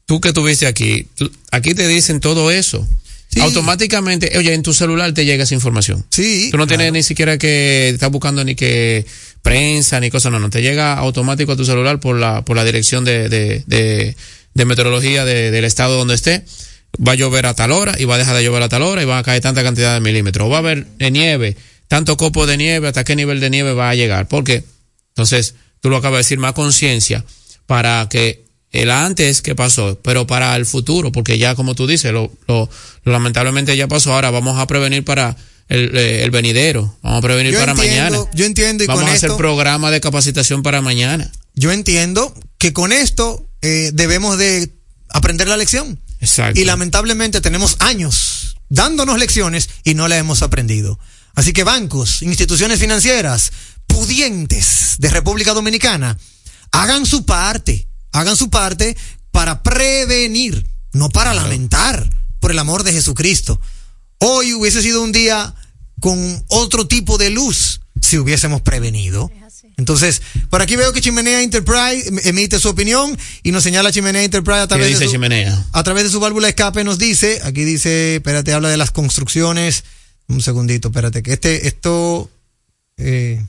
tú que estuviste aquí, tú, aquí te dicen todo eso. Sí. Automáticamente, oye, en tu celular te llega esa información. Sí. Tú no claro. tienes ni siquiera que estar buscando ni que prensa ni cosas, no, no, te llega automático a tu celular por la, por la dirección de, de, de, de meteorología de, del estado donde esté. Va a llover a tal hora y va a dejar de llover a tal hora y va a caer tanta cantidad de milímetros. O va a haber nieve, tanto copo de nieve, hasta qué nivel de nieve va a llegar. ¿Por qué? Entonces, tú lo acabas de decir, más conciencia para que el antes que pasó, pero para el futuro, porque ya como tú dices, lo, lo, lo lamentablemente ya pasó, ahora vamos a prevenir para el, eh, el venidero, vamos a prevenir yo para entiendo, mañana. Yo entiendo y vamos con a hacer esto, programa de capacitación para mañana. Yo entiendo que con esto eh, debemos de aprender la lección. Exacto. Y lamentablemente tenemos años dándonos lecciones y no la hemos aprendido. Así que bancos, instituciones financieras, pudientes de República Dominicana, hagan su parte hagan su parte para prevenir, no para claro. lamentar, por el amor de Jesucristo. Hoy hubiese sido un día con otro tipo de luz si hubiésemos prevenido. Entonces, por aquí veo que Chimenea Enterprise emite su opinión y nos señala Chimenea Enterprise a través ¿Qué dice de su, Chimenea? a través de su válvula de escape nos dice, aquí dice, espérate, habla de las construcciones. Un segundito, espérate, que este, esto, eh,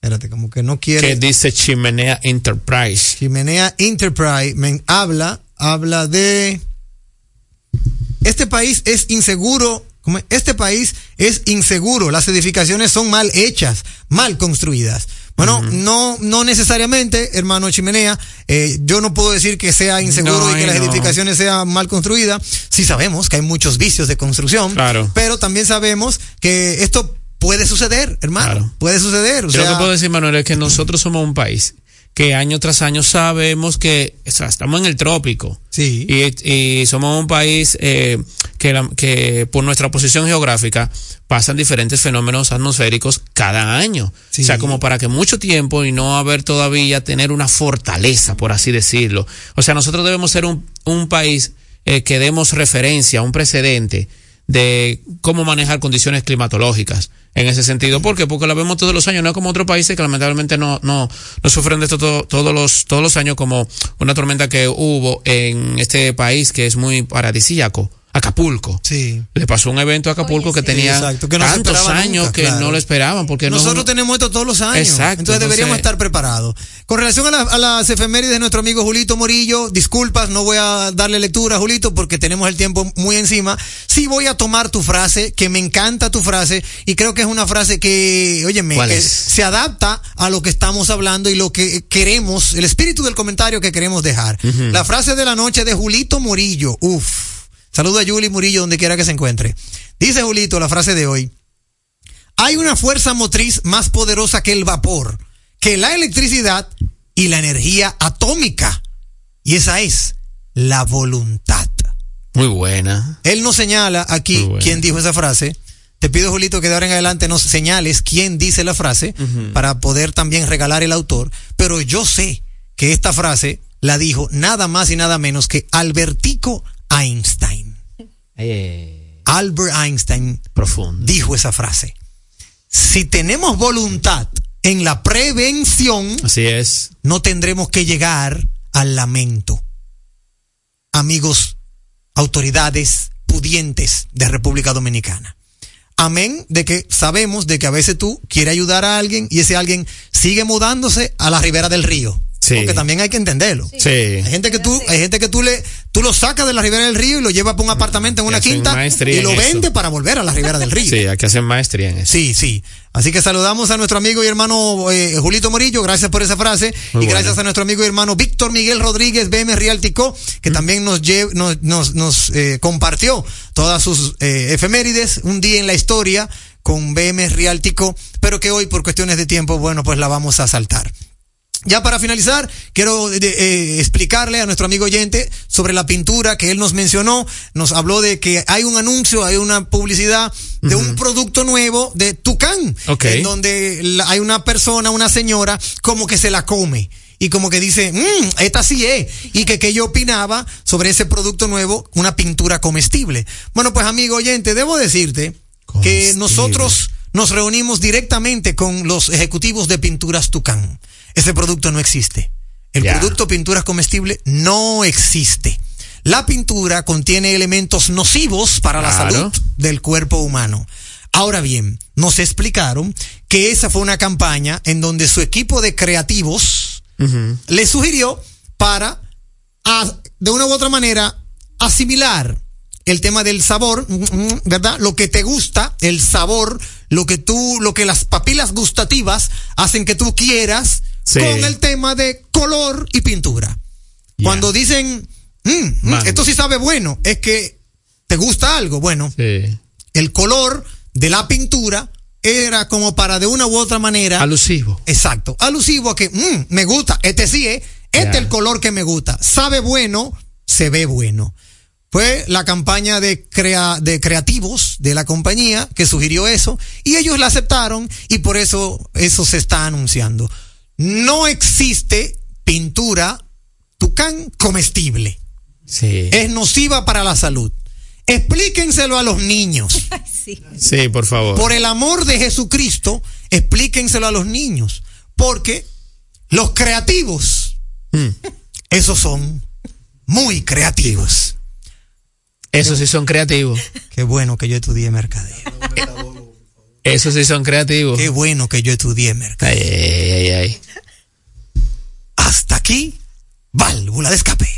Espérate, como que no quiere. ¿Qué dice Chimenea Enterprise? Chimenea Enterprise me habla, habla de. Este país es inseguro. Este país es inseguro. Las edificaciones son mal hechas, mal construidas. Bueno, uh -huh. no, no necesariamente, hermano Chimenea. Eh, yo no puedo decir que sea inseguro no, y que las no. edificaciones sean mal construidas. Sí sabemos que hay muchos vicios de construcción. Claro. Pero también sabemos que esto puede suceder, hermano. Claro. Puede suceder. O Yo sea, lo que puedo decir, Manuel, es que nosotros somos un país que año tras año sabemos que o sea, estamos en el trópico. Sí. Y, y somos un país eh, que, la, que por nuestra posición geográfica pasan diferentes fenómenos atmosféricos cada año. Sí. O sea, como para que mucho tiempo y no haber todavía tener una fortaleza, por así decirlo. O sea, nosotros debemos ser un, un país eh, que demos referencia, un precedente de cómo manejar condiciones climatológicas en ese sentido. ¿Por qué? Porque la vemos todos los años, no como otros países que lamentablemente no, no, no sufren de esto todo, todos, los, todos los años como una tormenta que hubo en este país que es muy paradisíaco Acapulco. Sí. Le pasó un evento a Acapulco Oye, que sí. tenía que no tantos años nunca, que claro. no lo esperaban porque Nosotros no tenemos esto todos los años. Exacto, Entonces deberíamos entonces- estar preparados. Con relación a, la- a las efemérides de nuestro amigo Julito Morillo, disculpas, no voy a darle lectura, Julito, porque tenemos el tiempo muy encima. Sí voy a tomar tu frase, que me encanta tu frase, y creo que es una frase que, óyeme, se adapta a lo que estamos hablando y lo que queremos, el espíritu del comentario que queremos dejar. La frase de la noche de Julito Morillo, uf. Saludo a Juli Murillo donde quiera que se encuentre. Dice Julito la frase de hoy. Hay una fuerza motriz más poderosa que el vapor, que la electricidad y la energía atómica. Y esa es la voluntad. Muy buena. Él nos señala aquí quién dijo esa frase. Te pido, Julito, que de ahora en adelante nos señales quién dice la frase para poder también regalar el autor. Pero yo sé que esta frase la dijo nada más y nada menos que Albertico Einstein. Albert Einstein profundo. dijo esa frase. Si tenemos voluntad en la prevención, Así es. no tendremos que llegar al lamento. Amigos, autoridades pudientes de República Dominicana. Amén de que sabemos de que a veces tú quieres ayudar a alguien y ese alguien sigue mudándose a la ribera del río. Sí. Porque también hay que entenderlo. Sí. Hay gente que tú, hay gente que tú le, tú lo sacas de la ribera del río y lo llevas para un apartamento en una quinta maestría y lo vende para volver a la ribera del río. Sí, hay que hacer maestría en eso. Sí, sí. Así que saludamos a nuestro amigo y hermano eh, Julito Morillo, gracias por esa frase. Muy y gracias a nuestro amigo y hermano Víctor Miguel Rodríguez, BM Realtico, que también nos, lle- nos, nos, nos, eh, compartió todas sus eh, efemérides, un día en la historia con BM Realtico, pero que hoy por cuestiones de tiempo, bueno, pues la vamos a saltar. Ya para finalizar, quiero eh, eh, explicarle a nuestro amigo oyente sobre la pintura que él nos mencionó. Nos habló de que hay un anuncio, hay una publicidad de un producto nuevo de Tucán, Ok. en donde hay una persona, una señora, como que se la come. Y como que dice, mmm, esta sí es. Y que, que yo opinaba sobre ese producto nuevo, una pintura comestible. Bueno, pues amigo oyente, debo decirte que nosotros nos reunimos directamente con los ejecutivos de Pinturas Tucán. Ese producto no existe. El producto pinturas comestible no existe. La pintura contiene elementos nocivos para la salud del cuerpo humano. Ahora bien, nos explicaron que esa fue una campaña en donde su equipo de creativos le sugirió para, de una u otra manera, asimilar el tema del sabor, mm, mm, ¿verdad? Lo que te gusta, el sabor, lo que tú, lo que las papilas gustativas hacen que tú quieras Sí. con el tema de color y pintura. Cuando dicen, "Mm, mm, esto sí sabe bueno, es que te gusta algo. Bueno, Sí. el color de la pintura era como para de una u otra manera. Alusivo. Exacto. Alusivo a que mm, me gusta, este sí es, este Ya. es el color que me gusta. Sabe bueno, se ve bueno. Fue la campaña de, crea, de creativos de la compañía que sugirió eso y ellos la aceptaron y por eso eso se está anunciando. No existe pintura tucán comestible. Sí. Es nociva para la salud. Explíquenselo a los niños. Sí. Sí, por favor. Por el amor de Jesucristo, explíquenselo a los niños. Porque los creativos, Mm. esos son muy creativos. Esos sí son creativos. Qué bueno que yo estudié mercadeo. Esos sí son creativos. Qué bueno que yo estudié mercadeo. Ay, ay, ay, ay. Hasta aquí, válvula de escape.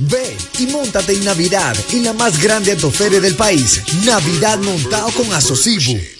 Ven y montate en Navidad en la más grande autoferia del país, Navidad montado con Asocibu,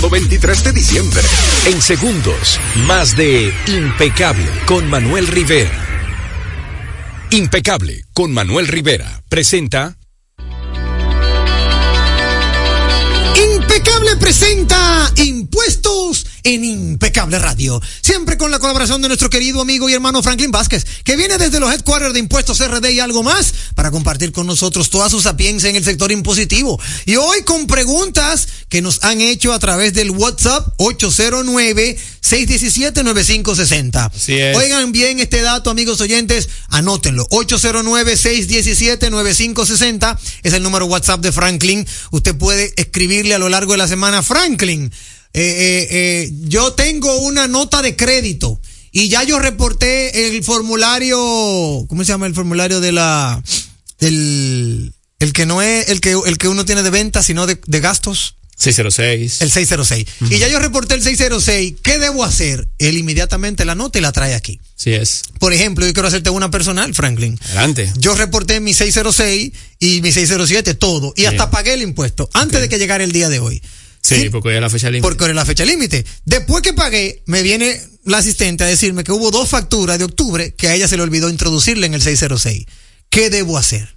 23 de diciembre. En segundos, más de Impecable con Manuel Rivera. Impecable con Manuel Rivera presenta en Impecable Radio. Siempre con la colaboración de nuestro querido amigo y hermano Franklin Vázquez, que viene desde los headquarters de Impuestos RD y algo más para compartir con nosotros toda su sapiencia en el sector impositivo. Y hoy con preguntas que nos han hecho a través del WhatsApp 809-617-9560. Así es. Oigan bien este dato, amigos oyentes, anótenlo. 809-617-9560 es el número WhatsApp de Franklin. Usted puede escribirle a lo largo de la semana, Franklin. Eh, eh, eh, yo tengo una nota de crédito y ya yo reporté el formulario, ¿cómo se llama el formulario de la, el, el que no es el que, el que uno tiene de venta, sino de, de gastos? 606. El 606. Y ya yo reporté el 606. ¿Qué debo hacer? Él inmediatamente la nota y la trae aquí. Sí es. Por ejemplo, yo quiero hacerte una personal, Franklin. Adelante. Yo reporté mi 606 y mi 607, todo. Y hasta pagué el impuesto antes de que llegara el día de hoy. Sí, porque hoy es la fecha límite. Porque hoy es la fecha límite. Después que pagué, me viene la asistente a decirme que hubo dos facturas de octubre que a ella se le olvidó introducirle en el 606. ¿Qué debo hacer?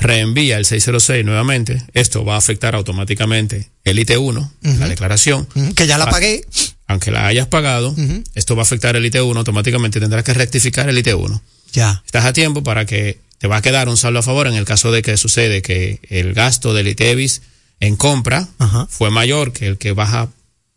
Reenvía el 606 nuevamente. Esto va a afectar automáticamente el IT1, la declaración. Que ya la pagué. Aunque la hayas pagado, esto va a afectar el IT1 automáticamente. Tendrás que rectificar el IT1. Ya. Estás a tiempo para que te va a quedar un saldo a favor en el caso de que sucede que el gasto del ITEVIS en compra fue mayor que el que vas a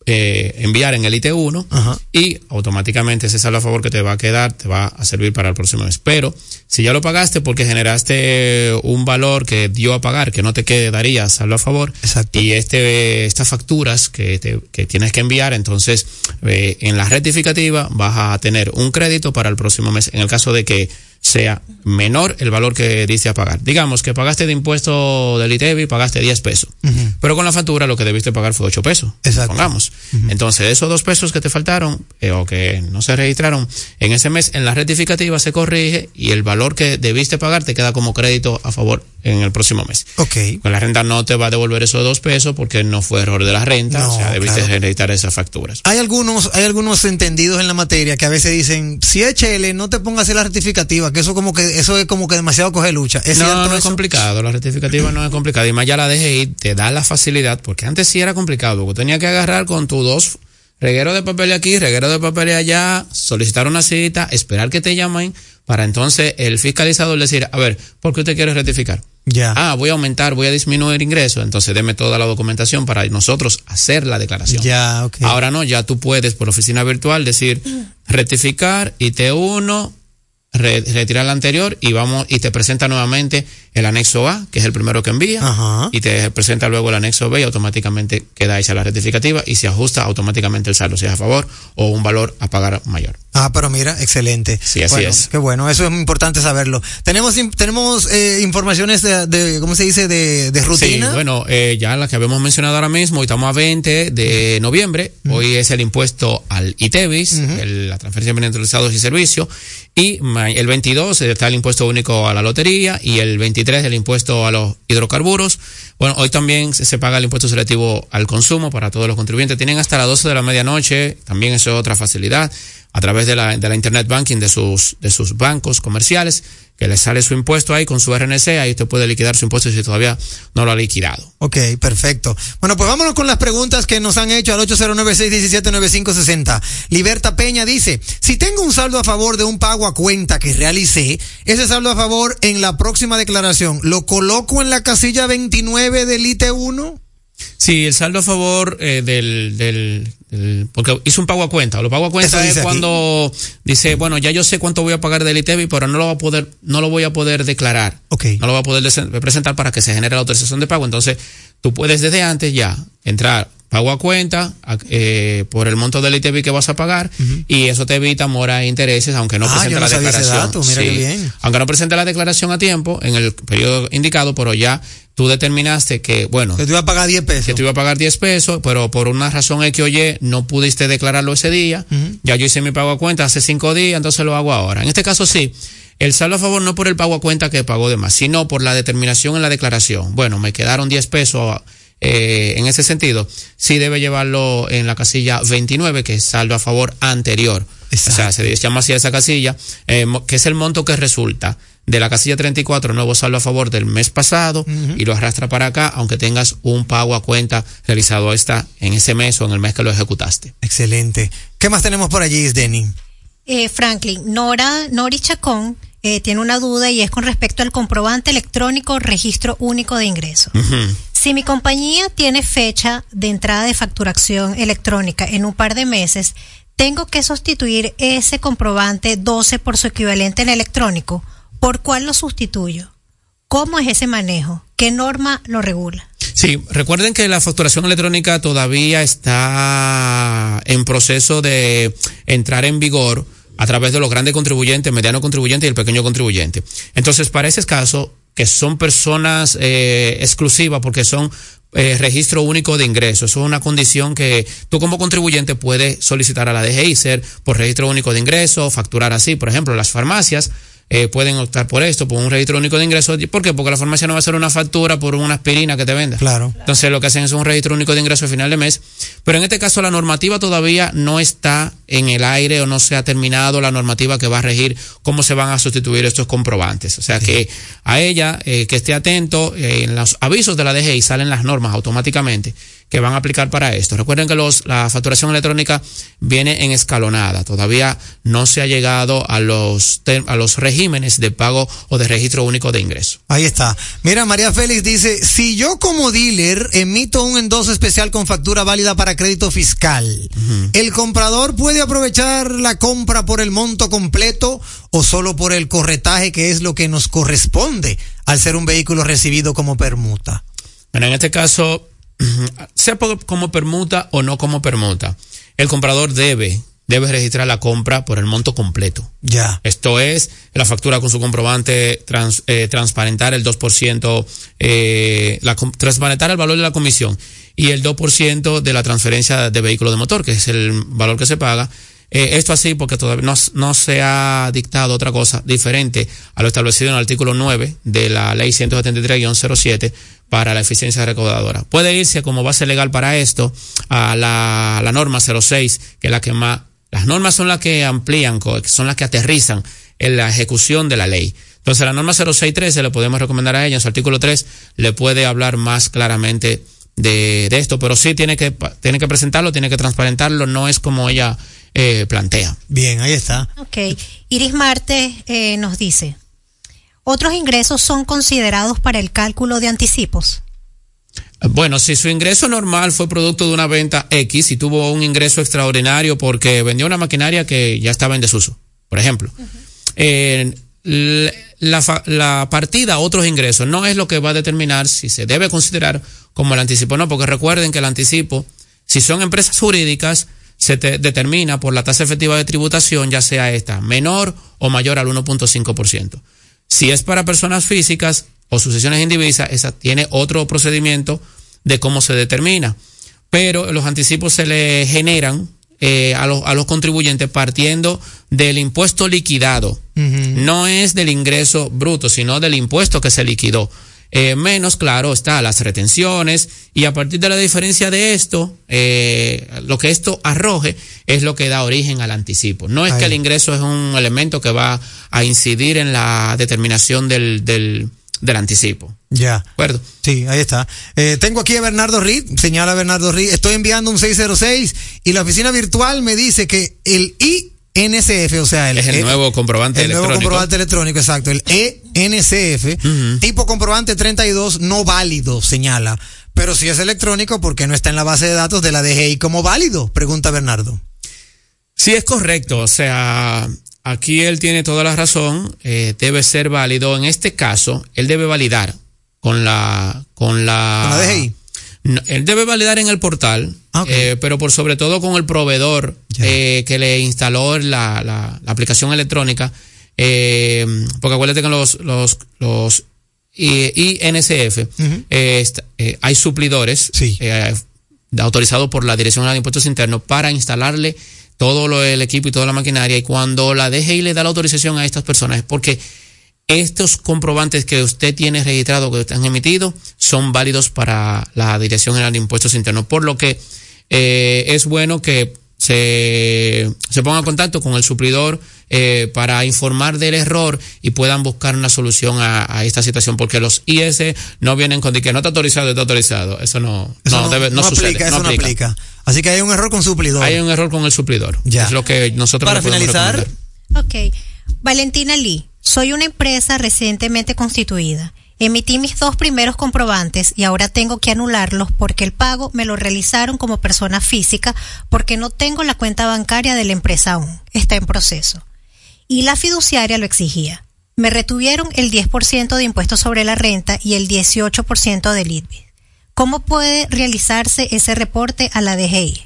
eh, enviar en el IT1 y automáticamente ese saldo a favor que te va a quedar te va a servir para el próximo mes. Pero si ya lo pagaste porque generaste un valor que dio a pagar que no te quedaría saldo a favor. Y este estas facturas que, te- que tienes que enviar, entonces eh, en la rectificativa vas a tener un crédito para el próximo mes. En el caso de que sea menor el valor que diste a pagar. Digamos que pagaste de impuesto del ITEVI, pagaste 10 pesos. Pero con la factura lo que debiste pagar fue 8 pesos. Pongamos. Entonces, esos dos pesos que te faltaron eh, o que no se registraron en ese mes, en la rectificativa se corrige y el valor que debiste pagar te queda como crédito a favor en el próximo mes. Ok. Con la renta no te va a devolver esos dos pesos porque no fue error de la renta, No, o sea, debiste claro. registrar esas facturas. Hay algunos, hay algunos entendidos en la materia que a veces dicen, si es HL, no te pongas hacer la rectificativa, que eso como que, eso es como que demasiado coger lucha. ¿Es no, cierto no es complicado, la rectificativa no es complicada. Y más ya la DGI te da la facilidad, porque antes sí era complicado, porque tenía que agarrar con tus dos regueros de papel aquí, reguero de papel allá, solicitar una cita, esperar que te llamen, para entonces el fiscalizador decir, a ver, ¿por qué usted quiere rectificar? Ya. Ah, voy a aumentar, voy a disminuir ingresos, entonces deme toda la documentación para nosotros hacer la declaración. Ya, ok. Ahora no, ya tú puedes por oficina virtual decir rectificar IT1, re- retirar la anterior y vamos y te presenta nuevamente el anexo A, que es el primero que envía, y te presenta luego el anexo B y automáticamente queda hecha la rectificativa y se ajusta automáticamente el saldo, si es a favor o un valor a pagar mayor. Ah, pero mira, excelente. Sí, así Bueno, es. Qué bueno, eso es importante saberlo. Tenemos, tenemos eh, informaciones de, de, ¿cómo se dice? De, de rutina. Sí, bueno, eh, ya la que habíamos mencionado ahora mismo, hoy estamos a 20 de noviembre, hoy es el impuesto al ITEVIS, el- la transferencia de bienes y servicios, y el 22 está el impuesto único a la lotería y el 23 el impuesto a los hidrocarburos. Bueno, hoy también se paga el impuesto selectivo al consumo para todos los contribuyentes. Tienen hasta las 12 de la medianoche, también eso es otra facilidad, a través de la, de la Internet Banking de sus, de sus bancos comerciales, que les sale su impuesto ahí con su RNC, ahí usted puede liquidar su impuesto si todavía no lo ha liquidado. Ok, perfecto. Bueno, pues vámonos con las preguntas que nos han hecho al 809-617-9560. Liberta Peña dice, si tengo un saldo a favor de un pago a cuenta que realicé, ese saldo a favor en la próxima declaración, ¿lo coloco en la casilla 29 del IT1? Sí, el saldo a favor eh, del, del- porque hizo un pago a cuenta. Lo pago a cuenta es aquí. cuando dice, bueno, ya yo sé cuánto voy a pagar del ITEVI, pero no lo voy a poder, no lo voy a poder declarar. No lo voy a poder presentar para que se genere la autorización de pago. Entonces, tú puedes desde antes ya entrar pago a cuenta eh, por el monto del ITEVI que vas a pagar y eso te evita mora e intereses aunque no Ah, presente no la declaración. dato, mira Sí. qué bien. Aunque no presente la declaración a tiempo en el periodo indicado, pero ya tú determinaste que, bueno, Que te iba a pagar 10 pesos. que te iba a pagar 10 pesos, pero por una razón X o Y no pudiste declararlo ese día. Ya yo hice mi pago a cuenta hace cinco días, entonces lo hago ahora. En este caso sí. El saldo a favor no por el pago a cuenta que pagó de más, sino por la determinación en la declaración. Bueno, me quedaron 10 pesos eh, en ese sentido. Sí debe llevarlo en la casilla 29, que es saldo a favor anterior. O sea, se llama así a esa casilla, eh, que es el monto que resulta de la casilla 34, nuevo saldo a favor del mes pasado, y lo arrastra para acá, aunque tengas un pago a cuenta realizado esta en ese mes o en el mes que lo ejecutaste. Excelente. ¿Qué más tenemos por allí, Denny? Eh, Franklin, Nora, Nori Chacón eh, tiene una duda y es con respecto al comprobante electrónico registro único de ingresos. Si mi compañía tiene fecha de entrada de facturación electrónica en un par de meses, tengo que sustituir ese comprobante 12 por su equivalente en electrónico. ¿Por cuál lo sustituyo? ¿Cómo es ese manejo? ¿Qué norma lo regula? Sí, recuerden que la facturación electrónica todavía está en proceso de entrar en vigor a través de los grandes contribuyentes, mediano contribuyente y el pequeño contribuyente. Entonces, para ese caso, que son personas eh, exclusivas porque son eh, registro único de ingresos. Eso es una condición que tú como contribuyente puedes solicitar a la DGI, ser por registro único de ingresos, facturar así. Por ejemplo, las farmacias eh, pueden optar por esto, por un registro único de ingresos. ¿Por qué? Porque la farmacia no va a hacer una factura por una aspirina que te venda. Claro. Entonces lo que hacen es un registro único de ingresos al final de mes. Pero en este caso la normativa todavía no está en el aire o no se ha terminado la normativa que va a regir cómo se van a sustituir estos comprobantes. O sea que a ella eh, que esté atento, eh, en los avisos de la DGI salen las normas automáticamente que van a aplicar para esto. Recuerden que los, la facturación electrónica viene en escalonada. Todavía no se ha llegado a los, a los regímenes de pago o de registro único de ingreso. Ahí está. Mira, María Félix dice, si yo como dealer emito un endoso especial con factura válida para crédito fiscal, ¿el comprador puede aprovechar la compra por el monto completo o solo por el corretaje que es lo que nos corresponde al ser un vehículo recibido como permuta? Bueno, en este caso, sea como permuta o no como permuta, el comprador debe, debe registrar la compra por el monto completo. Ya. Esto es la factura con su comprobante, trans- eh, transparentar el 2%, eh, la, transparentar el valor de la comisión y el 2% de la transferencia de vehículo de motor, que es el valor que se paga. Eh, esto así porque todavía no, no se ha dictado otra cosa diferente a lo establecido en el artículo 9 de la ley 173-07 para la eficiencia recaudadora. Puede irse como base legal para esto a la, la norma 06, que es la que más, las normas son las que amplían, son las que aterrizan en la ejecución de la ley. Entonces, la norma 0613 le podemos recomendar a ella, en su artículo 3, le puede hablar más claramente de, de esto, pero sí tiene que, tiene que presentarlo, tiene que transparentarlo, no es como ella eh, plantea. Bien, ahí está. Ok. Iris Marte eh, nos dice, ¿otros ingresos son considerados para el cálculo de anticipos? Bueno, si su ingreso normal fue producto de una venta X y tuvo un ingreso extraordinario porque vendió una maquinaria que ya estaba en desuso, por ejemplo. Eh, la, la partida otros ingresos no es lo que va a determinar si se debe considerar como el anticipo o no, porque recuerden que el anticipo, si son empresas jurídicas, se te determina por la tasa efectiva de tributación, ya sea esta menor o mayor al 1.5%. Si es para personas físicas o sucesiones indivisas, esa tiene otro procedimiento de cómo se determina. Pero los anticipos se le generan eh, a, los, a los contribuyentes partiendo del impuesto liquidado. No es del ingreso bruto, sino del impuesto que se liquidó. Eh, menos, claro, está las retenciones y a partir de la diferencia de esto, eh, lo que esto arroje es lo que da origen al anticipo. No es Ahí. que el ingreso es un elemento que va a incidir en la determinación del, del, del anticipo. Ya. ¿De acuerdo? Sí, ahí está. Eh, tengo aquí a Bernardo Reed, señala Bernardo Reed, estoy enviando un 606 y la oficina virtual me dice que el INCF, o sea, el, Es el eh, nuevo comprobante el nuevo electrónico. comprobante electrónico, exacto, el ENCF, tipo comprobante 32 no válido, señala. Pero si es electrónico, ¿por qué no está en la base de datos de la DGI como válido? Pregunta Bernardo. Sí, es correcto. O sea, aquí él tiene toda la razón. eh, debe ser válido. En este caso, él debe validar con la. Con la, ¿Con la DGI? No, él debe validar en el portal, eh, pero por sobre todo con el proveedor eh, que le instaló la, la, la aplicación electrónica. eh, porque acuérdate que los, los, los INSF eh, eh, hay suplidores eh, autorizados por la Dirección de Impuestos Internos para instalarle todo lo, el equipo y toda la maquinaria. Y cuando la DGI le da la autorización a estas personas es porque estos comprobantes que usted tiene registrado, que usted han emitido, son válidos para la Dirección General de Impuestos Internos. Por lo que eh, es bueno que se, se ponga en contacto con el suplidor eh, para informar del error y puedan buscar una solución a, a esta situación, porque los IS no vienen con que no está autorizado, está autorizado. Eso no, Eso no, debe, no, sucede. aplica, eso no aplica. Así que hay un error con suplidor. Hay un error con el suplidor. Ya. Es lo que nosotros Para finalizar, recomendar. Ok. Valentina Lee, soy una empresa recientemente constituida. Emití mis dos primeros comprobantes y ahora tengo que anularlos porque el pago me lo realizaron como persona física porque no tengo la cuenta bancaria de la empresa aún. Está en proceso. Y la fiduciaria lo exigía. Me retuvieron el 10% de impuestos sobre la renta y el 18% del ITBI. ¿Cómo puede realizarse ese reporte a la DGI?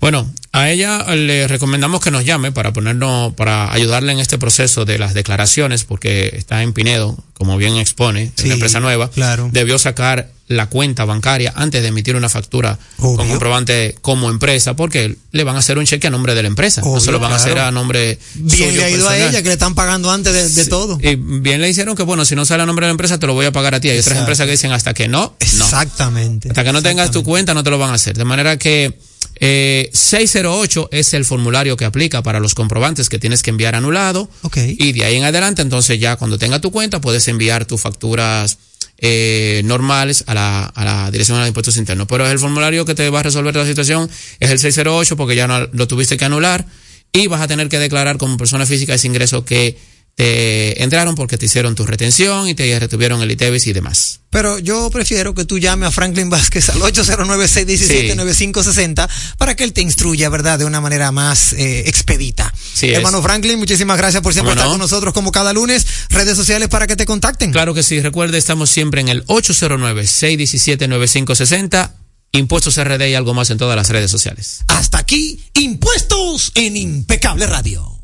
Bueno, a ella le recomendamos que nos llame para ponernos, para ayudarle en este proceso de las declaraciones, porque está en Pinedo, como bien expone, es una empresa nueva. claro. Debió sacar la cuenta bancaria antes de emitir una factura con comprobante como empresa, porque le van a hacer un cheque a nombre de la empresa. no se lo van a hacer a nombre Bien suyo le ha ido a ella, que le están pagando antes de, de todo. Y bien le hicieron que, bueno, si no sale a nombre de la empresa, te lo voy a pagar a ti. Hay otras empresas que dicen hasta que no, no. Exactamente. Hasta que no tengas tu cuenta, no te lo van a hacer. De manera que eh, 608 es el formulario que aplica para los comprobantes que tienes que enviar anulado. Y de ahí en adelante, entonces ya cuando tenga tu cuenta, puedes enviar tus facturas eh, normales a la, a la Dirección de Impuestos Internos. Pero es el formulario que te va a resolver la situación, es el 608 porque ya no lo tuviste que anular y vas a tener que declarar como persona física ese ingreso que te entraron porque te hicieron tu retención y te retuvieron el ITEVIS y demás. Pero yo prefiero que tú llame a Franklin Vázquez al 809-617-9560 para que él te instruya, ¿verdad? De una manera más eh, expedita. Sí es. Hermano Franklin, muchísimas gracias por siempre ¿Cómo estar no? con nosotros como cada lunes. Redes sociales para que te contacten. Claro que sí, recuerde, estamos siempre en el 809-617-9560, Impuestos RD y algo más en todas las redes sociales. Hasta aquí, impuestos en Impecable Radio.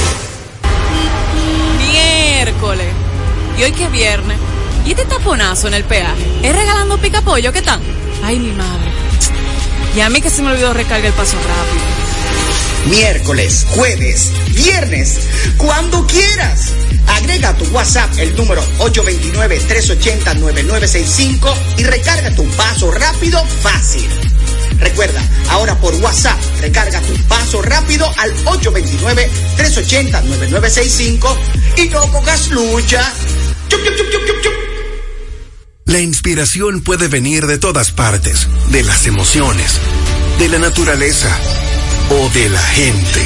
Y hoy que es viernes. ¿Y este taponazo en el peaje? ¿Es regalando pica pollo? ¿Qué tal? Ay, mi madre. Y a mí que se me olvidó recargar el paso rápido. Miércoles, jueves, viernes, cuando quieras. Agrega a tu WhatsApp el número 829-380-9965 y recarga tu paso rápido fácil. Recuerda, ahora por WhatsApp, recarga tu paso rápido al 829-380-9965 y no cojas lucha. La inspiración puede venir de todas partes, de las emociones, de la naturaleza o de la gente.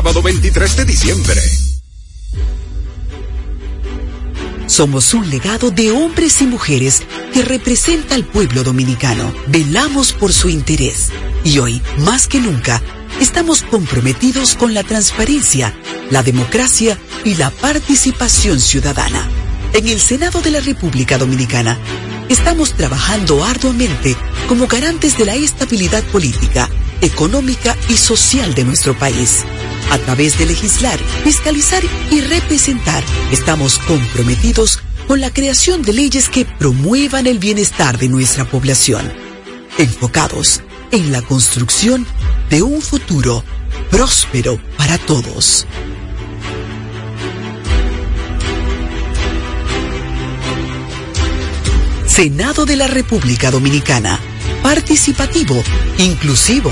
sábado 23 de diciembre. Somos un legado de hombres y mujeres que representa al pueblo dominicano. Velamos por su interés y hoy, más que nunca, estamos comprometidos con la transparencia, la democracia y la participación ciudadana. En el Senado de la República Dominicana, estamos trabajando arduamente como garantes de la estabilidad política, económica y social de nuestro país. A través de legislar, fiscalizar y representar, estamos comprometidos con la creación de leyes que promuevan el bienestar de nuestra población, enfocados en la construcción de un futuro próspero para todos. Senado de la República Dominicana. Participativo, inclusivo,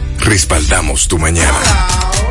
Respaldamos tu mañana.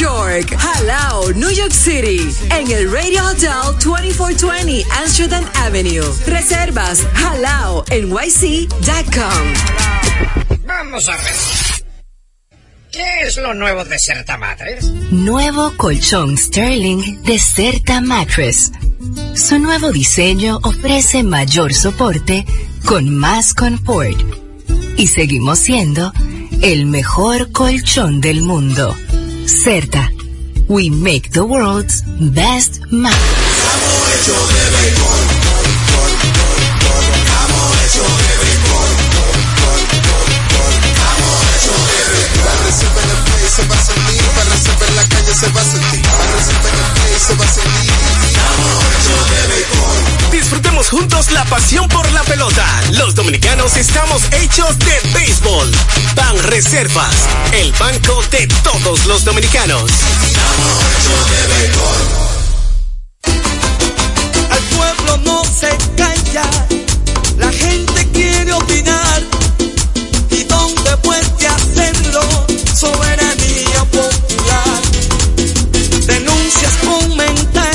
York, Halao, New York City, en el Radio Hotel 2420 Amsterdam Avenue. Reservas halao nyc.com. Vamos a ver. ¿Qué es lo nuevo de Certa Mattress? Nuevo colchón Sterling de Certa Mattress. Su nuevo diseño ofrece mayor soporte con más confort. Y seguimos siendo el mejor colchón del mundo. Certa. We make the world's best play se va a sentir, para reservar la calle se va a sentir, para reservar el play se va a sentir. Disfrutemos juntos la pasión por la pelota. Los dominicanos estamos hechos de béisbol. Ban Reservas, el banco de todos los dominicanos. Al pueblo no se calla, la gente quiere opinar. ¿Y dónde puede hacerlo? Soberanía popular. Denuncias, comentarios,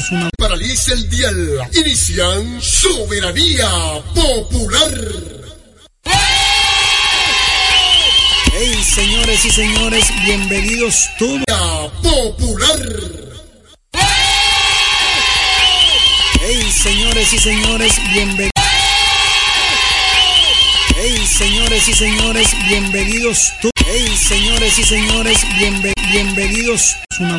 todos una Paraliza el dial. Inician Soberanía Popular. Hey, señores y señores, bienvenidos todos Popular. Hey, señores y señores, bienvenidos Hey, señores y señores, bienvenidos todos Hey, señores y señores, bienve- bienvenidos una